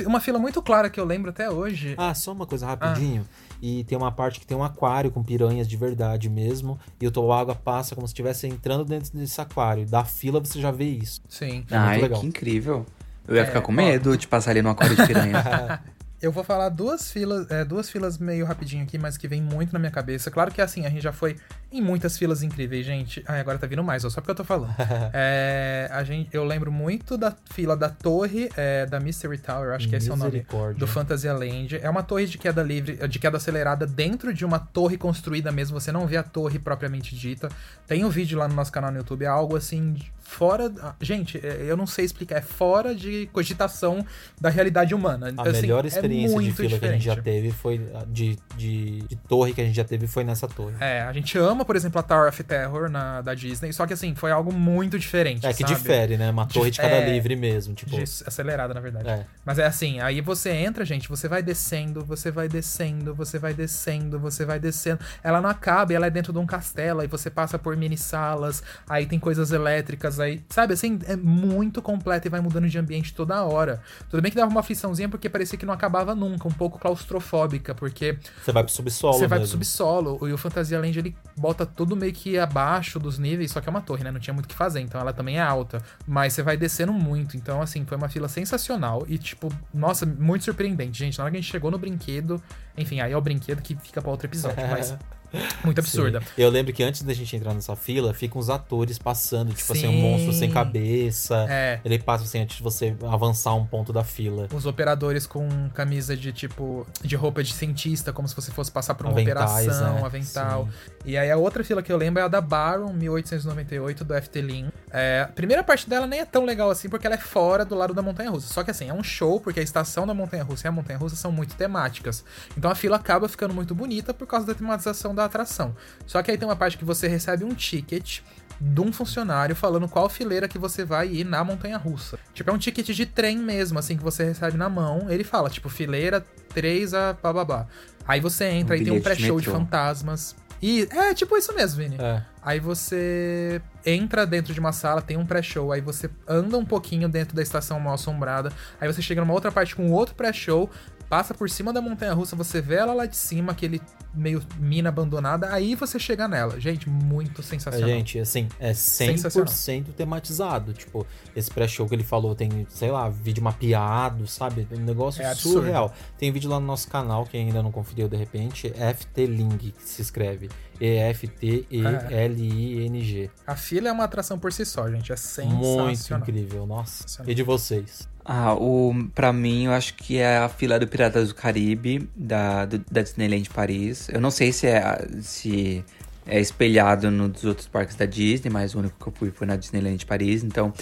Uma fila muito clara que eu lembro até hoje. Ah, só uma coisa rapidinho. E tem uma parte que tem um aquário com piranhas de verdade mesmo. E o toboágua passa como se estivesse entrando dentro desse aquário. Da fila você já vê isso. Sim. É legal. que incrível. Eu ia É, ficar com ó. medo de passar ali no aquário de piranha. Eu vou falar duas filas, é, duas filas meio rapidinho aqui, mas que vem muito na minha cabeça. Claro que assim, a gente já foi em muitas filas incríveis, gente. Ai, agora tá vindo mais, ó, só porque eu tô falando. É, a gente, eu lembro muito da fila da torre é, da Mystery Tower, acho que esse é o nome do Fantasyland. É uma torre de queda livre, de queda acelerada dentro de uma torre construída mesmo. Você não vê a torre propriamente dita. Tem um vídeo lá no nosso canal no YouTube, é algo assim fora, ah, gente, é, eu não sei explicar, é fora de cogitação da realidade humana. A Assim, melhor é experiência de muito fila que a gente já teve foi. De, de, de torre que a gente já teve foi nessa torre. É, a gente ama, por exemplo, a Tower of Terror na, da Disney, só que assim, foi algo muito diferente. É que sabe? difere, né? Uma torre de cada é, livre mesmo. Tipo, de acelerada, na verdade. É. Mas é assim, aí você entra, gente, você vai descendo, você vai descendo, você vai descendo, você vai descendo. Ela não acaba, ela é dentro de um castelo, aí você passa por mini salas, aí tem coisas elétricas, aí, sabe, assim, é muito completo e vai mudando de ambiente toda hora. Tudo bem que dava uma afliçãozinha porque parecia que não acabava nunca, um pouco claustrofóbica, porque você vai pro subsolo. você vai pro subsolo, e o Fantasia Land ele bota tudo meio que abaixo dos níveis, só que é uma torre, né? Não tinha muito o que fazer, então ela também é alta. Mas você vai descendo muito, então assim, foi uma fila sensacional e, tipo, nossa, muito surpreendente, gente. Na hora que a gente chegou no brinquedo, enfim, aí é o brinquedo que fica pra outro episódio, mas muito absurda. Sim. Eu lembro que antes da gente entrar nessa fila, ficam os atores passando, tipo assim, um Sim. monstro sem cabeça. É. Ele passa assim antes de você avançar um ponto da fila. Os operadores com camisa de tipo de roupa de cientista, como se você fosse passar por uma Aventais, operação, né? avental. E aí a outra fila que eu lembro é a da Baron 1898 do FT-Lin. É, a primeira parte dela nem é tão legal assim porque ela é fora do lado da montanha russa. Só que assim, é um show porque a estação da montanha russa e a montanha russa são muito temáticas. Então a fila acaba ficando muito bonita por causa da tematização da atração. Só que aí tem uma parte que você recebe um ticket de um funcionário falando qual fileira que você vai ir na montanha russa. Tipo, é um ticket de trem mesmo, assim, que você recebe na mão. Ele fala, tipo, fileira 3 a bababá. Aí você entra, Um aí tem um de pré-show de metrô. fantasmas. E é tipo isso mesmo, Vini. É. Aí você entra dentro de uma sala, tem um pré-show, aí você anda um pouquinho dentro da estação mal assombrada, aí você chega numa outra parte com outro pré-show, passa por cima da montanha russa, você vê ela lá de cima, aquele meio mina abandonada, aí você chega nela. Gente, muito sensacional. gente, assim, é 100% tematizado. Tipo, esse pré-show que ele falou tem, sei lá, vídeo mapeado, sabe? Um negócio É surreal. Tem vídeo lá no nosso canal, quem ainda não conferiu de repente, FT-Ling, que se escreve. E-F-T-E-L-I-N-G. A fila é uma atração por si só, gente. É sensacional. Muito incrível, nossa. Sensacional. E de vocês? Ah, o, pra mim, eu acho que é a fila do Piratas do Caribe, da, do- da Disneyland Paris. Eu não sei se é, se é espelhado nos outros parques da Disney, mas o único que eu fui foi na Disneyland Paris. Então,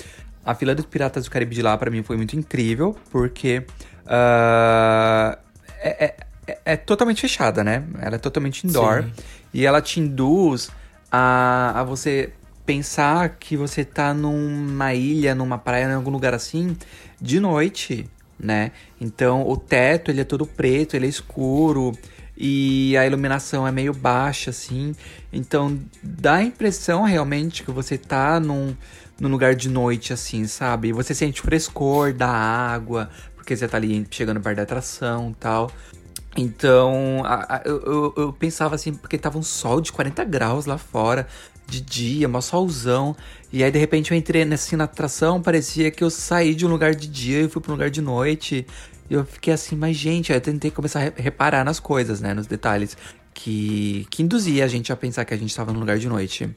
a fila dos Piratas do Caribe de lá, pra mim, foi muito incrível, porque é, é- é- é totalmente fechada, né? Ela é totalmente indoor. Sim. E ela te induz a, a você pensar que você tá numa ilha, numa praia, em algum lugar assim, de noite, né? Então o teto ele é todo preto, ele é escuro e a iluminação é meio baixa, assim. Então dá a impressão realmente que você tá num, num lugar de noite, assim, sabe? E você sente o frescor da água, porque você tá ali chegando perto da atração tal. Então, a- a- eu, eu pensava assim, porque tava um sol de 40 graus lá fora, de dia, mó solzão. E aí, de repente, eu entrei assim na atração, parecia que eu saí de um lugar de dia e fui pra um lugar de noite. E eu fiquei assim, mas gente, aí eu tentei começar a re- reparar nas coisas, né, nos detalhes. Que, que induzia a gente a pensar que a gente tava num lugar de noite.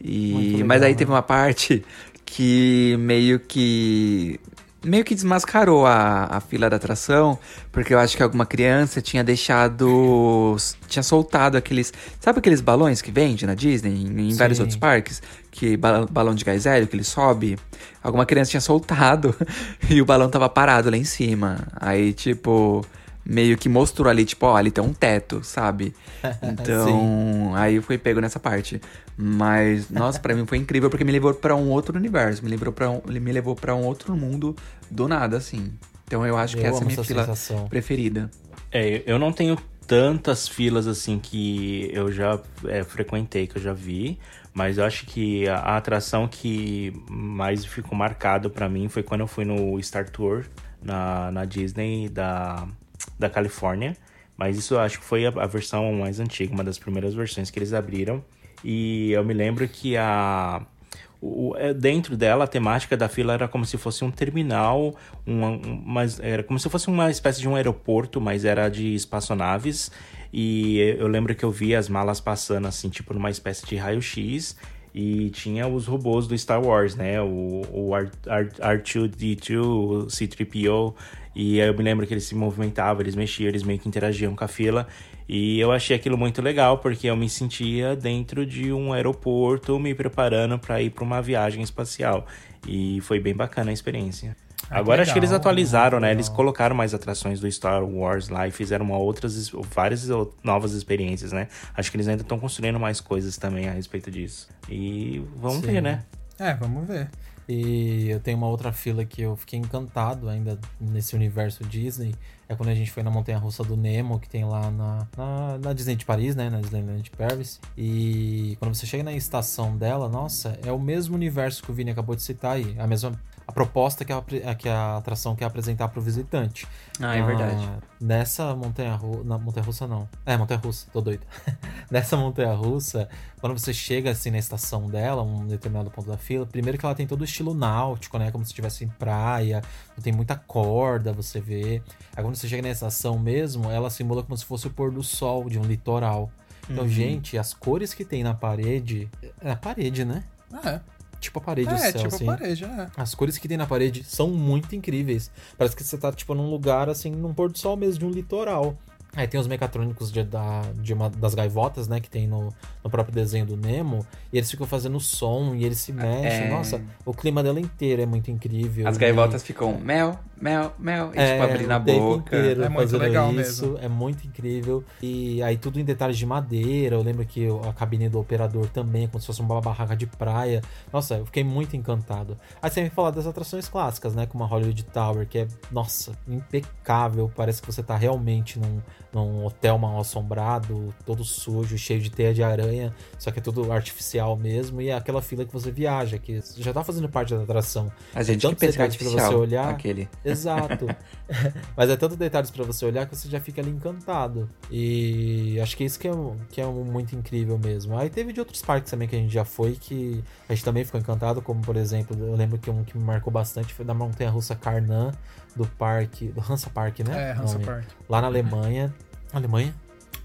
E, legal, mas aí né? teve uma parte que meio que meio que desmascarou a, a fila da atração, porque eu acho que alguma criança tinha deixado. tinha soltado aqueles. Sabe aqueles balões que vende na Disney, em, em vários outros parques? Que ba- balão de gás hélio que ele sobe? Alguma criança tinha soltado e o balão tava parado lá em cima. Aí, tipo. Meio que mostrou ali, tipo, ó, ali tem um teto, sabe? Então, aí eu fui pego nessa parte. Mas, nossa, pra mim foi incrível porque me levou pra um outro universo, me levou para um, me levou para um outro mundo do nada, assim. Então eu acho que Eu essa é a minha fila sensação. preferida. É, eu não tenho tantas filas assim que eu já é, frequentei, que eu já vi, mas eu acho que a, a atração que mais ficou marcado para mim foi quando eu fui no Star Tour na, na Disney da, da Califórnia. Mas isso acho que foi a, a versão mais antiga, uma das primeiras versões que eles abriram. E eu me lembro que a, o, é, dentro dela, a temática da fila era como se fosse um terminal, uma, era como se fosse uma espécie de um aeroporto, mas era de espaçonaves. E eu lembro que eu vi as malas passando assim, tipo numa espécie de raio-x. E tinha os robôs do Star Wars, né? O, o R2D2, o C-3PO. E aí eu me lembro que eles se movimentavam, eles mexiam, eles meio que interagiam com a fila. E eu achei aquilo muito legal, porque eu me sentia dentro de um aeroporto me preparando para ir para uma viagem espacial. E foi bem bacana a experiência. Ah, Agora legal, acho que eles atualizaram, né? Eles colocaram mais atrações do Star Wars lá e fizeram uma outras, várias novas experiências, né? Acho que eles ainda estão construindo mais coisas também a respeito disso. E vamos Sim. ver, né? É, vamos ver. E eu tenho uma outra fila que eu fiquei encantado ainda nesse universo Disney. É quando a gente foi na Montanha Russa do Nemo, que tem lá na, na, na Disney de Paris, né? Na Disneyland de Paris. E quando você chega na estação dela, nossa, é o mesmo universo que o Vini acabou de citar aí. A mesma a proposta que a, que a atração quer apresentar para o visitante. Ah, é ah, verdade. Nessa montanha russa. Na montanha russa não. É, montanha russa, tô doido. nessa montanha russa, quando você chega assim na estação dela, um determinado ponto da fila, primeiro que ela tem todo o estilo náutico, né? Como se estivesse em praia, tem muita corda, você vê. Aí quando você chega na estação mesmo, ela simula como se fosse o pôr do sol de um litoral. Então, uhum. gente, as cores que tem na parede. É a parede, né? É tipo a parede é, do céu, tipo assim. a parede, é. As cores que tem na parede são muito incríveis. Parece que você tá, tipo, num lugar, assim, num pôr do sol mesmo, de um litoral. Aí tem os mecatrônicos de, da, de uma das gaivotas, né? Que tem no, no próprio desenho do Nemo. E eles ficam fazendo som e eles se mexem. É... Nossa, o clima dela inteiro é muito incrível. As gaivotas e... ficam mel, mel, mel. E é, tipo, abrindo a boca. é muito legal isso. mesmo. É muito incrível. E aí tudo em detalhes de madeira. Eu lembro que a cabine do operador também é como se fosse uma barraca de praia. Nossa, eu fiquei muito encantado. Aí você me falar das atrações clássicas, né? Como a Hollywood Tower, que é, nossa, impecável. Parece que você tá realmente num num hotel mal assombrado, todo sujo, cheio de teia de aranha, só que é tudo artificial mesmo, e é aquela fila que você viaja, que já tá fazendo parte da atração. A gente tanto que detalhes para você olhar. Aquele. Exato. Mas é tanto detalhes para você olhar que você já fica ali encantado. E acho que é isso que é, que é muito incrível mesmo. Aí teve de outros parques também que a gente já foi que a gente também ficou encantado, como por exemplo, eu lembro que um que me marcou bastante foi da Montanha Russa Carnan do parque, do Hansa Park, né? É, Hansa Park. Lá na Alemanha. Alemanha?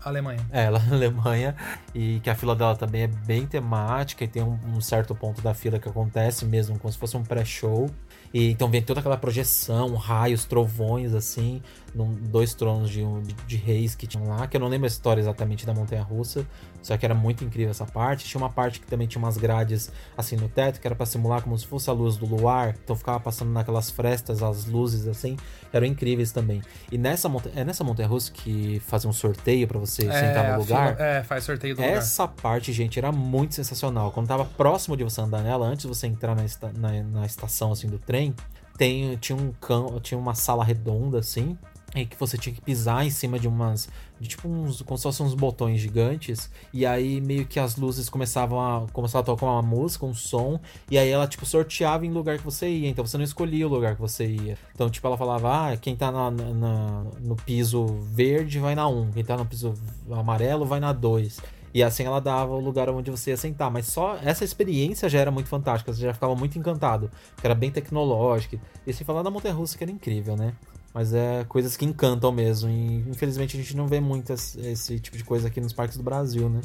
Alemanha. É, lá na Alemanha. E que a fila dela também é bem temática e tem um, um certo ponto da fila que acontece mesmo como se fosse um pré-show. E então vem toda aquela projeção, raios, trovões, assim, num, dois tronos de, de, de, reis que tinham lá, que eu não lembro a história exatamente da Montanha Russa, só que era muito incrível essa parte. Tinha uma parte que também tinha umas grades assim no teto, que era para simular como se fosse a luz do luar, então ficava passando naquelas frestas, as luzes assim, eram incríveis também. E nessa montanha, é nessa Montanha Russa que fazia um sorteio para você é, sentar no lugar. Fila, é, faz sorteio do Essa lugar. parte, gente, era muito sensacional. Quando tava próximo de você andar nela, antes de você entrar na, esta, na, na estação assim do trem, tem, tinha um cão, tinha uma sala redonda assim, e que você tinha que pisar em cima de umas de tipo uns como se fossem uns botões gigantes e aí meio que as luzes começavam a começavam a tocar uma música um som e aí ela tipo sorteava em lugar que você ia então você não escolhia o lugar que você ia então tipo ela falava ah quem tá na, na no piso verde vai na 1 quem tá no piso amarelo vai na 2 e assim ela dava o lugar onde você ia sentar. Mas só essa experiência já era muito fantástica. Você já ficava muito encantado. Que era bem tecnológica. E sem falar da Montanha que era incrível, né? Mas é coisas que encantam mesmo. E infelizmente a gente não vê muito esse tipo de coisa aqui nos parques do Brasil, né?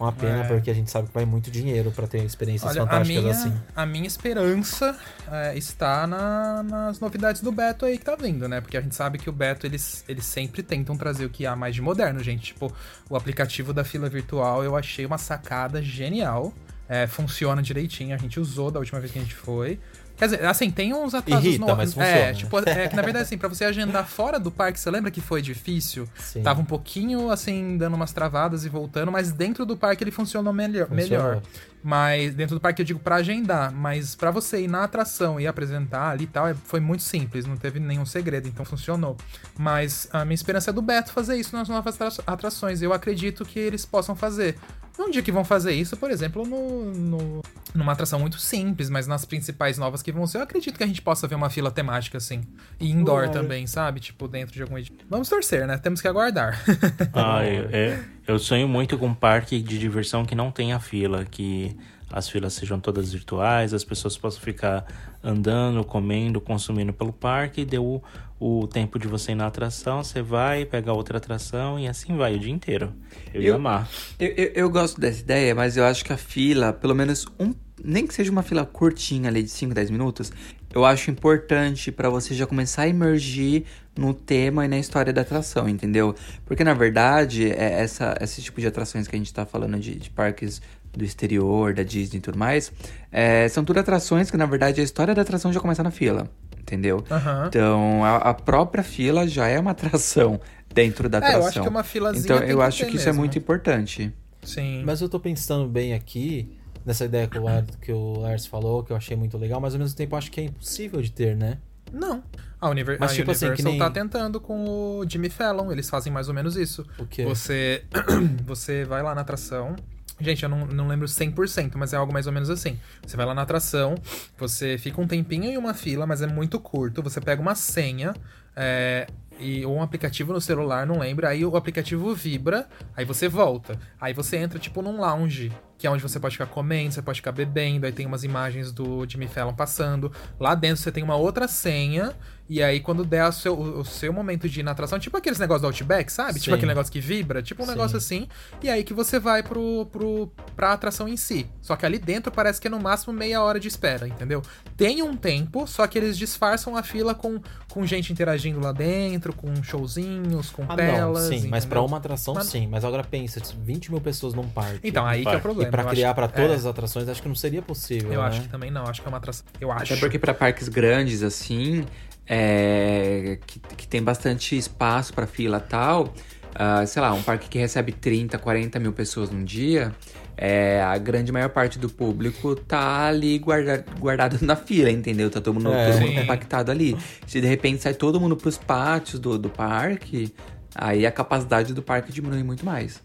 Uma pena, é. porque a gente sabe que vai muito dinheiro para ter experiências Olha, fantásticas a minha, assim. A minha esperança é, está na, nas novidades do Beto aí que tá vindo, né? Porque a gente sabe que o Beto, eles, eles sempre tentam trazer o que há mais de moderno, gente. Tipo, o aplicativo da fila virtual eu achei uma sacada genial. É, funciona direitinho, a gente usou da última vez que a gente foi. Quer dizer, assim, tem uns atrasos Irrita, no... mas funciona. É, tipo, é que na verdade, assim, pra você agendar fora do parque, você lembra que foi difícil? Sim. Tava um pouquinho, assim, dando umas travadas e voltando, mas dentro do parque ele funcionou melhor. Funcionou. melhor. Mas dentro do parque eu digo pra agendar, mas pra você ir na atração e apresentar ali e tal, é- foi muito simples, não teve nenhum segredo, então funcionou. Mas a minha esperança é do Beto fazer isso nas novas atra- atrações. Eu acredito que eles possam fazer. Um dia que vão fazer isso, por exemplo, no, no- numa atração muito simples, mas nas principais novas que vão ser, eu acredito que a gente possa ver uma fila temática assim. E indoor Uai. também, sabe? Tipo, dentro de algum edifício. Vamos torcer, né? Temos que aguardar. Ah, eu, é- eu sonho muito com um parque de diversão que não tenha fila, que as filas sejam todas virtuais, as pessoas possam ficar andando, comendo, consumindo pelo parque, e deu o, o tempo de você ir na atração, você vai, pega outra atração e assim vai o dia inteiro. Eu ia Eu- amar. Eu, eu, eu gosto dessa ideia, mas eu acho que a fila, pelo menos um. Nem que seja uma fila curtinha ali de 5, 10 minutos, eu acho importante pra você já começar a emergir no tema e na história da atração, entendeu? Porque na verdade, é essa, esse tipo de atrações que a gente tá falando de, de parques do exterior, da Disney e tudo mais, é, são tudo atrações que na verdade a história da atração já começa na fila, entendeu? Aham. Então a, a própria fila já é uma atração dentro da É, eu atração. acho que uma filazinha Então tem eu que acho ter que isso é muito importante. Sim. Mas eu tô pensando bem aqui, nessa ideia que o, que o Lars falou, que eu achei muito legal, mas ao mesmo tempo eu acho que é impossível de ter, né? Não. A, Univer Mas, a tipo assim, Universal que nem- tá tentando com o Jimmy Fallon. Eles fazem mais ou menos isso. O quê? Você, você vai lá na atração. Gente, eu não, não lembro 100%, mas é algo mais ou menos assim. Você vai lá na atração, você fica um tempinho em uma fila, mas é muito curto. Você pega uma senha é, e, ou um aplicativo no celular, não lembro. Aí o aplicativo vibra, aí você volta. Aí você entra, tipo, num lounge, que é onde você pode ficar comendo, você pode ficar bebendo. Aí tem umas imagens do Jimmy Fallon passando. Lá dentro você tem uma outra senha. E aí, quando der o seu, o seu momento de ir na atração, tipo aqueles negócios do Outback, sabe? Sim. Tipo aquele negócio que vibra, tipo um Sim. negócio assim. E aí que você vai pro, pro, pra atração em si. Só que ali dentro parece que é no máximo meia hora de espera, entendeu? Tem um tempo, só que eles disfarçam a fila com, com gente interagindo lá dentro, com showzinhos, com Ah, não, telas. sim, mas entendeu? pra uma atração Mas- sim. Mas agora pensa, 20 mil pessoas num parque. Então, aí que é o Parque. problema. E pra Eu criar acho- pra todas é, as atrações, acho que não seria possível, Eu né? acho que também não, acho que é uma atração. Eu acho. Até porque para parques grandes assim, é, que, que tem bastante espaço para fila e tal, ah, sei lá, um parque que recebe 30, 40 mil pessoas num dia, é, a grande maior parte do público tá ali guarda, guardado na fila, entendeu? Tá todo mundo, É. todo mundo compactado ali. Se de repente sai todo mundo pros pátios do, do parque, aí a capacidade do parque diminui muito mais.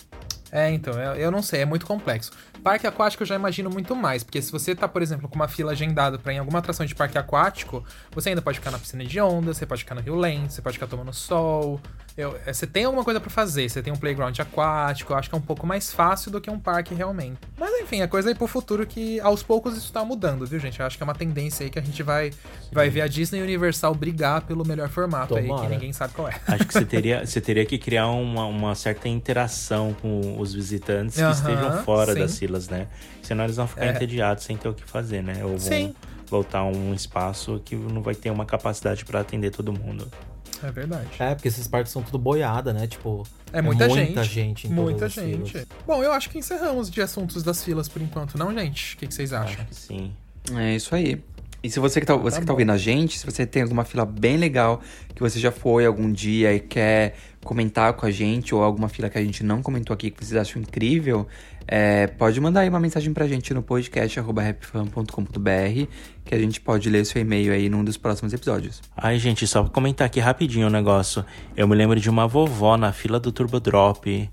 É, então, eu, eu não sei, é muito complexo. Parque aquático eu já imagino muito mais, porque se você tá, por exemplo, com uma fila agendada ir em alguma atração de parque aquático, você ainda pode ficar na piscina de onda, você pode ficar no Rio Lente, você pode ficar tomando sol. Eu- é, você tem alguma coisa pra fazer, você tem um playground aquático, eu acho que é um pouco mais fácil do que um parque realmente. Mas enfim, é coisa aí pro futuro que aos poucos isso tá mudando, viu, gente? Eu acho que é uma tendência aí que a gente vai, vai ver a Disney e Universal brigar pelo melhor formato aí, Tomara. que ninguém sabe qual é. Acho que você teria, você teria que criar uma, uma certa interação com os visitantes que estejam fora sim. das filas, né? Senão eles vão ficar É. entediados sem ter o que fazer, né? Ou vão Sim. voltar a um espaço que não vai ter uma capacidade para atender todo mundo. É verdade. É, porque esses parques são tudo boiada, né? Tipo, É muita, muita gente. gente em muita todas as gente. filas. Bom, eu acho que encerramos de assuntos das filas por enquanto, não, gente? O que, que vocês acham? Acho que sim. É isso aí. E se você que tá, você que tá ouvindo a gente, se você tem alguma fila bem legal que você já foi algum dia e quer comentar com a gente, ou alguma fila que a gente não comentou aqui que vocês acham incrível, é, pode mandar aí uma mensagem pra gente no podcast rapfan.com.br que a gente pode ler seu e-mail aí num dos próximos episódios. Ai, gente, só pra comentar aqui rapidinho o negócio. Eu me lembro de uma vovó na fila do Turbo Drop.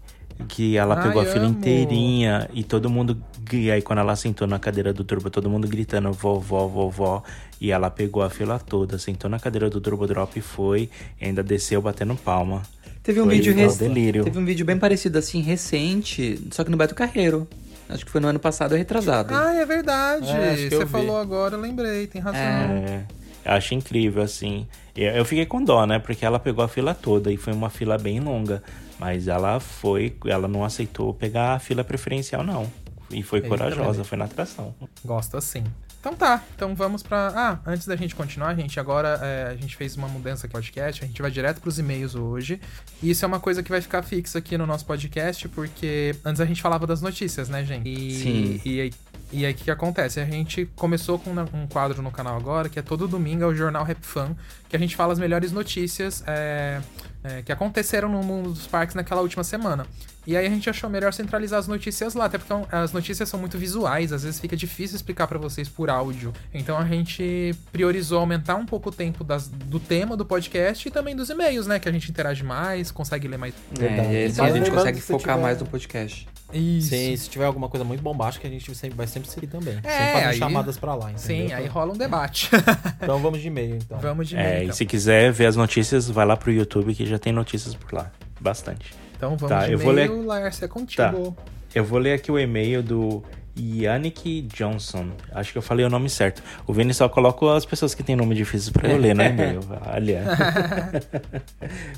Que ela Ai, pegou a fila amo. inteirinha e todo mundo. E aí, quando ela sentou na cadeira do Turbo, todo mundo gritando vovó, vovó. E ela pegou a fila toda, sentou na cadeira do Turbo Drop e foi. E ainda desceu batendo palma. Teve um Foi vídeo rec-. Teve um vídeo bem parecido assim, recente, só que no Beto Carreiro. Acho que foi no ano passado ou retrasado. Ah, é verdade. É, acho que Você vi. falou agora, eu lembrei, tem razão. É, eu acho incrível, assim. Eu, eu fiquei com dó, né? Porque ela pegou a fila toda e foi uma fila bem longa. Mas ela foi, ela não aceitou pegar a fila preferencial, não. E foi Eita, corajosa, foi na atração. Gosto assim. Então tá, então vamos pra. Ah, antes da gente continuar, gente, agora é, a gente fez uma mudança aqui no podcast, a gente vai direto pros e-mails hoje. E isso é uma coisa que vai ficar fixa aqui no nosso podcast, porque antes a gente falava das notícias, né, gente? E, Sim. E aí E aí, o que, que acontece? A gente começou com um quadro no canal agora, que é todo domingo, é o Jornal Rap Fan, que a gente fala as melhores notícias é, é, que aconteceram no mundo dos parques naquela última semana. E aí a gente achou melhor centralizar as notícias lá, até porque é as notícias são muito visuais, às vezes fica difícil explicar para vocês por áudio. Então a gente priorizou aumentar um pouco o tempo das, do tema do podcast e também dos e-mails, né? Que a gente interage mais, consegue ler mais. É, e assim a gente consegue focar tiver... mais no podcast. Isso. Sim, se tiver alguma coisa muito bombástica, a gente sempre, vai sempre seguir também. É, sempre fazer aí, chamadas pra lá, entendeu? Sim, aí rola um debate. então vamos de e-mail, então. Vamos de e-mail. É, então. e se quiser ver as notícias, vai lá pro YouTube que já tem notícias por lá. Bastante. Então vamos tá, de eu vou ler... Laércio, é contigo. Tá. Eu vou ler aqui o e-mail do Yannick Johnson. Acho que eu falei o nome certo. O Vini só coloca as pessoas que têm nome difícil pra eu ler no e-mail. Aliás.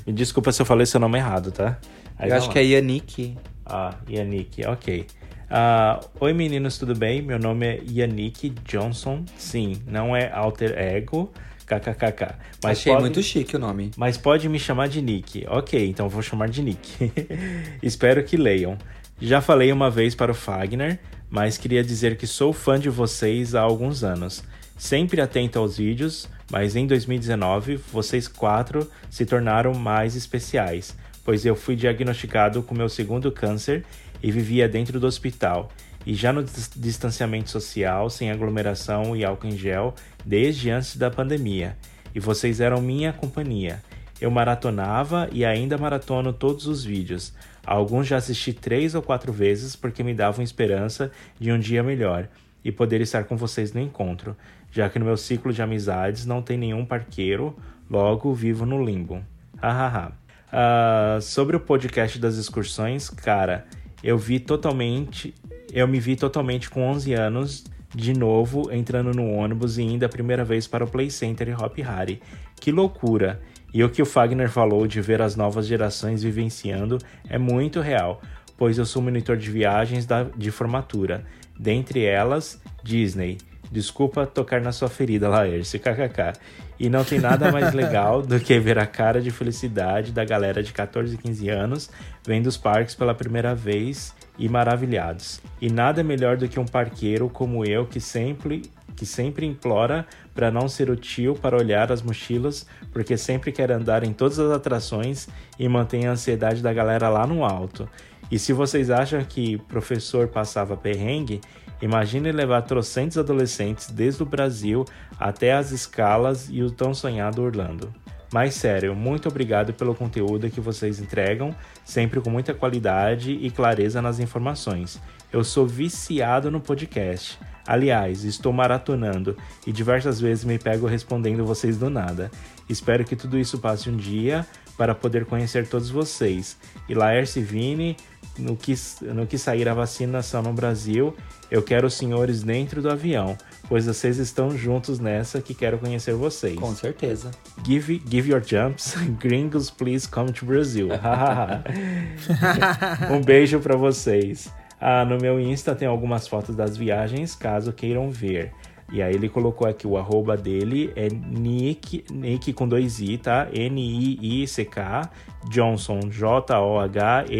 Me desculpa se eu falei seu nome errado, tá? Aí eu acho lá. que é Yannick. Ah, Yannick, ok. Uh, Oi meninos, tudo bem? Meu nome é Yannick Johnson. Sim, não é alter ego. KKKK. Mas Achei pode... muito chique o nome. Mas pode me chamar de Nick. Ok, então vou chamar de Nick. Espero que leiam. Já falei uma vez para o Fagner, mas queria dizer que sou fã de vocês há alguns anos. Sempre atento aos vídeos, mas em 2019 vocês quatro se tornaram mais especiais, pois eu fui diagnosticado com meu segundo câncer e vivia dentro do hospital. E já no distanciamento social, sem aglomeração e álcool em gel, desde antes da pandemia. E vocês eram minha companhia. Eu maratonava e ainda maratono todos os vídeos. Alguns já assisti três ou quatro vezes porque me davam esperança de um dia melhor e poder estar com vocês no encontro, já que no meu ciclo de amizades não tem nenhum parqueiro, logo vivo no limbo. Hahaha. uh, sobre o podcast das excursões, cara, eu vi totalmente. Eu me vi totalmente com 11 anos de novo entrando no ônibus e indo a primeira vez para o Play Center e Hop Harry. Que loucura! E o que o Fagner falou de ver as novas gerações vivenciando é muito real, pois eu sou monitor de viagens da, de formatura, dentre elas Disney. Desculpa tocar na sua ferida, Laércio, kkk. E não tem nada mais legal do que ver a cara de felicidade da galera de 14 e 15 anos vendo os parques pela primeira vez e maravilhados. E nada melhor do que um parqueiro como eu que sempre que sempre implora para não ser o tio para olhar as mochilas, porque sempre quer andar em todas as atrações e mantém a ansiedade da galera lá no alto. E se vocês acham que professor passava perrengue, imagine levar trocentos adolescentes desde o Brasil até as escalas e o tão sonhado Orlando. Mas sério, muito obrigado pelo conteúdo que vocês entregam, sempre com muita qualidade e clareza nas informações. Eu sou viciado no podcast. Aliás, estou maratonando e diversas vezes me pego respondendo vocês do nada. Espero que tudo isso passe um dia para poder conhecer todos vocês. E Laércio Vini, no que, no que sair a vacinação no Brasil, eu quero os senhores dentro do avião pois vocês estão juntos nessa que quero conhecer vocês. Com certeza. Give, give your jumps. Gringos, please come to Brazil. um beijo para vocês. Ah, no meu Insta tem algumas fotos das viagens, caso queiram ver. E aí ele colocou aqui o arroba dele, é Nick, Nick com dois I, tá? N-I-I-C-K, Johnson, J-O-H-N-S-O-N.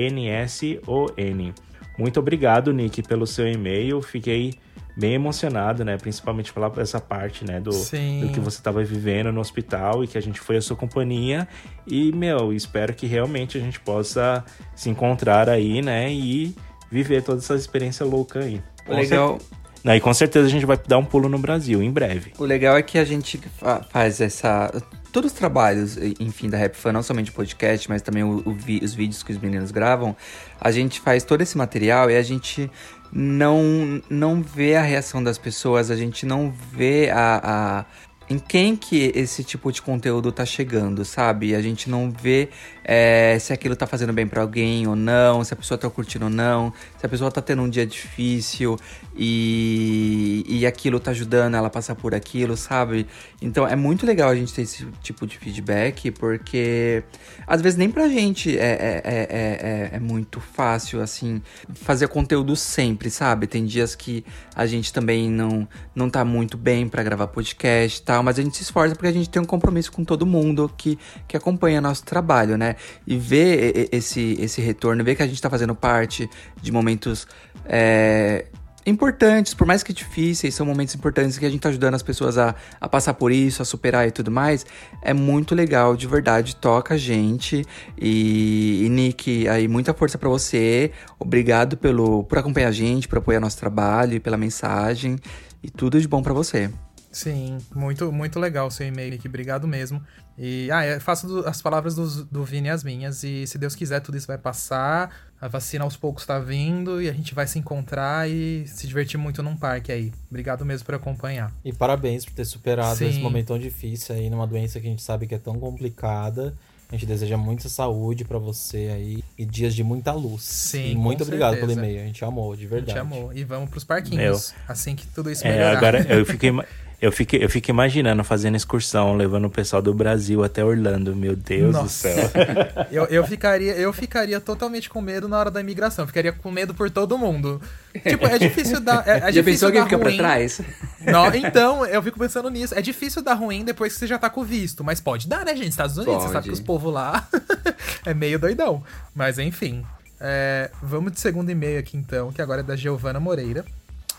Muito obrigado, Nick, pelo seu e-mail. Fiquei bem emocionado, né? Principalmente pela essa parte, né? Do, do que você estava vivendo no hospital e que a gente foi a sua companhia. E, meu, espero que realmente a gente possa se encontrar aí, né? E viver toda essa experiência louca aí. O legal. E com certeza a gente vai dar um pulo no Brasil em breve. O legal é que a gente faz essa. Todos os trabalhos, enfim, da Rap Fan, não somente o podcast, mas também o, o, os vídeos que os meninos gravam, a gente faz todo esse material e a gente não, não vê a reação das pessoas, a gente não vê a, a em quem que esse tipo de conteúdo tá chegando, sabe? A gente não vê é, se aquilo tá fazendo bem para alguém ou não, se a pessoa tá curtindo ou não, se a pessoa tá tendo um dia difícil e, e aquilo tá ajudando ela a passar por aquilo, sabe? Então é muito legal a gente ter esse tipo de feedback, porque às vezes nem pra gente é, é, é, é, é muito fácil, assim, fazer conteúdo sempre, sabe? Tem dias que a gente também não, não tá muito bem para gravar podcast e tal, mas a gente se esforça porque a gente tem um compromisso com todo mundo que, que acompanha nosso trabalho, né? E ver esse, esse retorno, ver que a gente tá fazendo parte de momentos é, importantes, por mais que difíceis, são momentos importantes que a gente tá ajudando as pessoas a, a passar por isso, a superar e tudo mais. É muito legal, de verdade, toca a gente. E, e Nick, aí muita força para você. Obrigado pelo por acompanhar a gente, por apoiar nosso trabalho, pela mensagem e tudo de bom para você. Sim, muito, muito legal seu e-mail, Nick. Obrigado mesmo. E, ah, eu faço do, as palavras do, do Vini as minhas. E se Deus quiser, tudo isso vai passar. A vacina aos poucos tá vindo e a gente vai se encontrar e se divertir muito num parque aí. Obrigado mesmo por acompanhar. E parabéns por ter superado Sim. esse momento tão difícil aí, numa doença que a gente sabe que é tão complicada. A gente deseja muita saúde pra você aí e dias de muita luz. Sim, E muito com obrigado certeza. pelo e-mail. A gente amou, de A verdade. gente amou. E vamos pros parquinhos. Assim que tudo isso É, melhorar. agora eu fiquei, eu, fiquei, eu fico imaginando fazendo excursão, levando o pessoal do Brasil até Orlando. Meu Deus do Nossa. céu. Eu, eu, ficaria, eu ficaria totalmente com medo na hora da imigração. Ficaria com medo por todo mundo. Tipo, é difícil dar. É, é Já difícil pensou dar fica pra trás? Não, então, eu fico pensando nisso. É difícil dar ruim depois que você já tá com o visto. Mas pode dar, né, gente? Estados Unidos, você Pode. sabe que os povos lá é meio doidão. Mas enfim. É, vamos de segundo e-mail aqui então, que agora é da Giovana Moreira.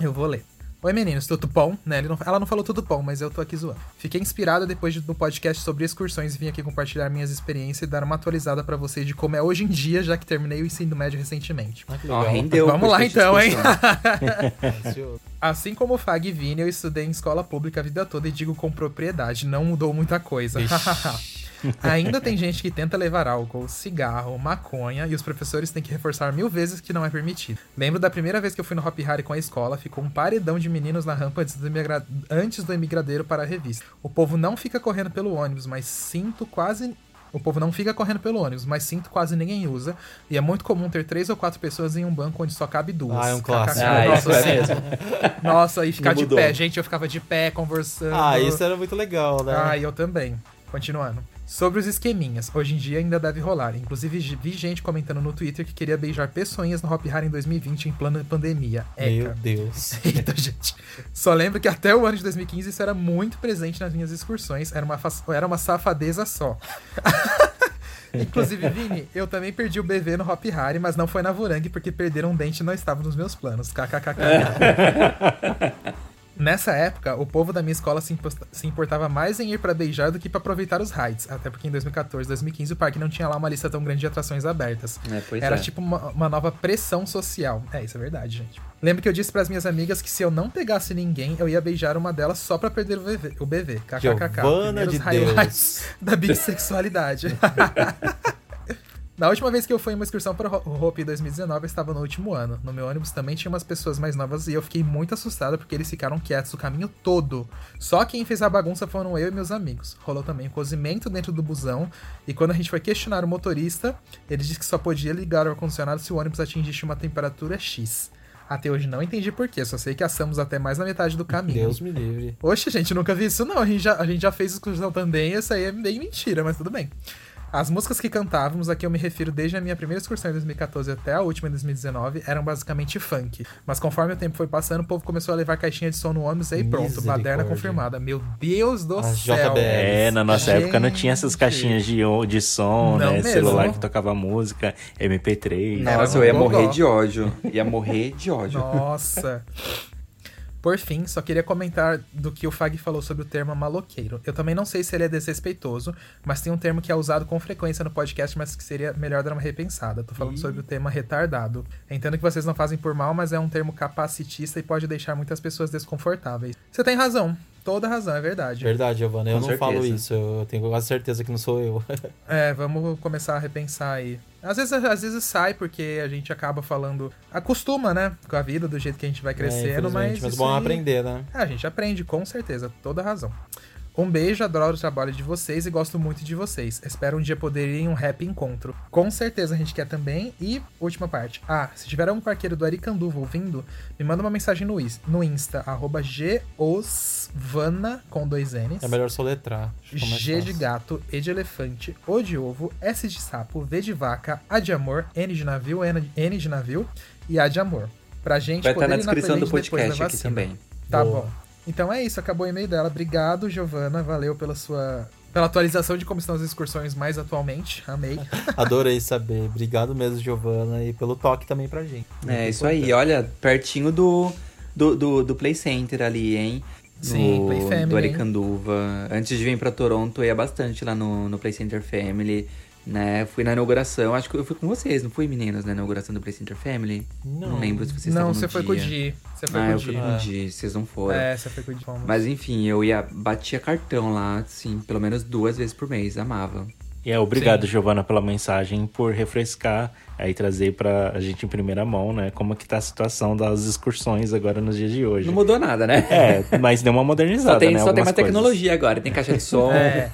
Eu vou ler. Oi meninos, tudo bom? Né, ele não- ela não falou tudo bom, mas eu tô aqui zoando. Fiquei inspirada depois de- do podcast sobre excursões e vim aqui compartilhar minhas experiências e dar uma atualizada pra vocês de como é hoje em dia, já que terminei o ensino médio recentemente. Ah, legal. rendeu. Vamos lá então, hein? Assim como o Fag e Vini, eu estudei em escola pública a vida toda e digo com propriedade, não mudou muita coisa. Ainda tem gente que tenta levar álcool, cigarro, maconha e os professores têm que reforçar mil vezes que não é permitido. Lembro da primeira vez que eu fui no Hop Harry com a escola, ficou um paredão de meninos na rampa antes do, imigra- antes do imigradeiro para a revista. O povo não fica correndo pelo ônibus, mas sinto quase o povo não fica correndo pelo ônibus, mas sinto quase ninguém usa. E é muito comum ter três ou quatro pessoas em um banco onde só cabe duas. Ah, é um clássico. Ah, Nossa, isso é mesmo. Nossa, e ficar de pé. Gente, eu ficava de pé conversando. Ah, isso era muito legal, né? Ah, eu também. Continuando. Sobre os esqueminhas, hoje em dia ainda deve rolar. Inclusive, vi gente comentando no Twitter que queria beijar peçonhas no Hop Hari em 2020 em plano pandemia. Meu Eca. Deus. Eita, gente. Só lembro que até o ano de 2015 isso era muito presente nas minhas excursões. Era uma, era uma safadeza só. Inclusive, Vini, eu também perdi o BV no Hop Hari, mas não foi na Vurang porque perder um dente não estava nos meus planos. KKKK. Nessa época, o povo da minha escola se, importava mais em ir pra beijar do que pra aproveitar os rides. Até porque em 2014, 2015 o parque não tinha lá uma lista tão grande de atrações abertas. É, Era é. tipo uma, uma nova pressão social. É, isso é verdade, gente. Lembro que eu disse pras minhas amigas que se eu não pegasse ninguém, eu ia beijar uma delas só pra perder o BV. O BV. KKKK. Giovana de Deus. da bissexualidade. Na última vez que eu fui em uma excursão para o Hope em 2019, eu estava no último ano. No meu ônibus também tinha umas pessoas mais novas e eu fiquei muito assustada porque eles ficaram quietos o caminho todo. Só quem fez a bagunça foram eu e meus amigos. Rolou também um cozimento dentro do busão e quando a gente foi questionar o motorista, ele disse que só podia ligar o ar-condicionado se o ônibus atingisse uma temperatura X. Até hoje não entendi porquê, só sei que assamos até mais na metade do caminho. Deus me livre. Oxe, gente, nunca vi isso não. A gente já, a gente já fez excursão também, isso aí é bem mentira, mas tudo bem. As músicas que cantávamos, a que eu me refiro desde a minha primeira excursão em 2014 até a última em 2019, eram basicamente funk. Mas conforme o tempo foi passando, o povo começou a levar caixinha de som no ônibus e aí pronto, baderna confirmada. Meu Deus do As céu. JBL. É, na nossa Gente. época não tinha essas caixinhas de, de som, Não né? mesmo. Celular que tocava música, MP3. Nossa, Era eu ia morrer de ódio. Ia morrer de ódio. Nossa. Por fim, só queria comentar do que o Fag falou sobre o termo maloqueiro. Eu também não sei se ele é desrespeitoso, mas tem um termo que é usado com frequência no podcast, mas que seria melhor dar uma repensada. Tô falando sobre o tema retardado. Entendo que vocês não fazem por mal, mas é um termo capacitista e pode deixar muitas pessoas desconfortáveis. Você tem razão. Toda razão, é verdade. Verdade, Giovana. Eu Com não falo certeza. isso. Eu tenho quase certeza que não sou eu. É, vamos começar a repensar aí. Às vezes, às vezes sai porque a gente acaba falando. Acostuma, né? Com a vida, do jeito que a gente vai É, crescendo, mas. infelizmente, mas isso bom aí- aprender, né? É, a gente aprende, com certeza, toda razão. Um beijo, adoro o trabalho de vocês e gosto muito de vocês. Espero um dia poder ir em um rap encontro. Com certeza a gente quer também. E, última parte. Ah, se tiver algum parqueiro do Aricanduva ouvindo, me manda uma mensagem no, is- no Insta, arroba Geosvana, com dois N's. É melhor soletrar. G de gato, E de elefante, O de ovo, S de sapo, V de vaca, A de amor, N de navio, N N de navio e A de amor. Pra gente Vai estar poder na ir descrição do playlist depois podcast aqui também. Tá Boa. bom. Então é isso, acabou o e-mail dela. Obrigado, Giovana. Valeu pela sua. Pela atualização de como estão as excursões mais atualmente. Amei. Adorei saber. Obrigado mesmo, Giovana, e pelo toque também pra gente. É Muito isso aí. importante. Olha, pertinho do, do, do, do Play Center ali, hein? Sim, no, Play Family, Do hein? Aricanduva. Antes de vir pra Toronto, eu ia bastante lá no, no Play Center Family. Né, fui na inauguração, acho que eu fui com vocês, não fui, meninas, na inauguração do Play Center Family? Não. lembro se vocês Não, estavam você no foi com o dia. Di. Você foi Ah, com o eu fui com o Di, vocês não foram. É, você foi com o Di. Mas enfim, eu ia, batia cartão lá, assim, pelo menos duas vezes por mês, amava. E é, obrigado, Sim. Giovana, pela mensagem, por refrescar aí trazer pra gente em primeira mão, né? Como que tá a situação das excursões agora nos dias de hoje. Não mudou nada, né? É, mas deu uma modernizada, Só tem, né? só tem Algumas uma coisas. tecnologia agora, tem caixa de som. É.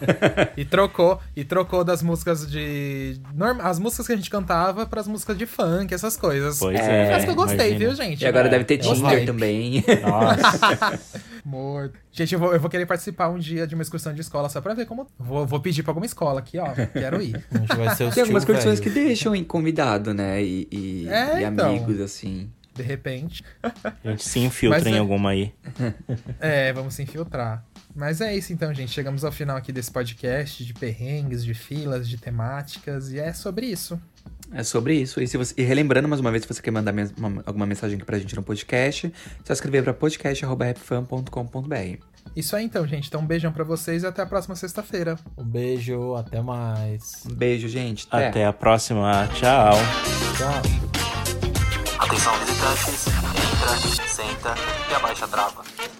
e trocou, e trocou das músicas de. Norma, as músicas que a gente cantava pras músicas de funk, essas coisas. Pois É, é. Mas que eu gostei, imagina. viu, gente? E agora É, deve ter Tinder também. Nossa. Morto. Gente, eu vou, eu vou querer participar um dia de uma excursão de escola só pra ver como. Vou, vou pedir pra alguma escola aqui, ó. Quero ir. A gente vai ser os Tem algumas condições que deixam em convidado, né? E, e, É, e então. amigos, assim. De repente. A gente se infiltra Mas em é- alguma aí. É, vamos se infiltrar. Mas é isso então, gente. Chegamos ao final aqui desse podcast de perrengues, de filas, de temáticas. E é sobre isso. É sobre isso. E, se você, e relembrando mais uma vez, se você quer mandar mes- uma- alguma mensagem aqui pra gente no podcast, é só escrever pra podcast.rapfan.com.br. Isso aí então, gente. Então um beijão pra vocês e até a próxima sexta-feira. Um beijo, até mais. Um beijo, gente. Até a próxima. Tchau. Tchau. Atenção visitantes, entra, senta e abaixa a trava.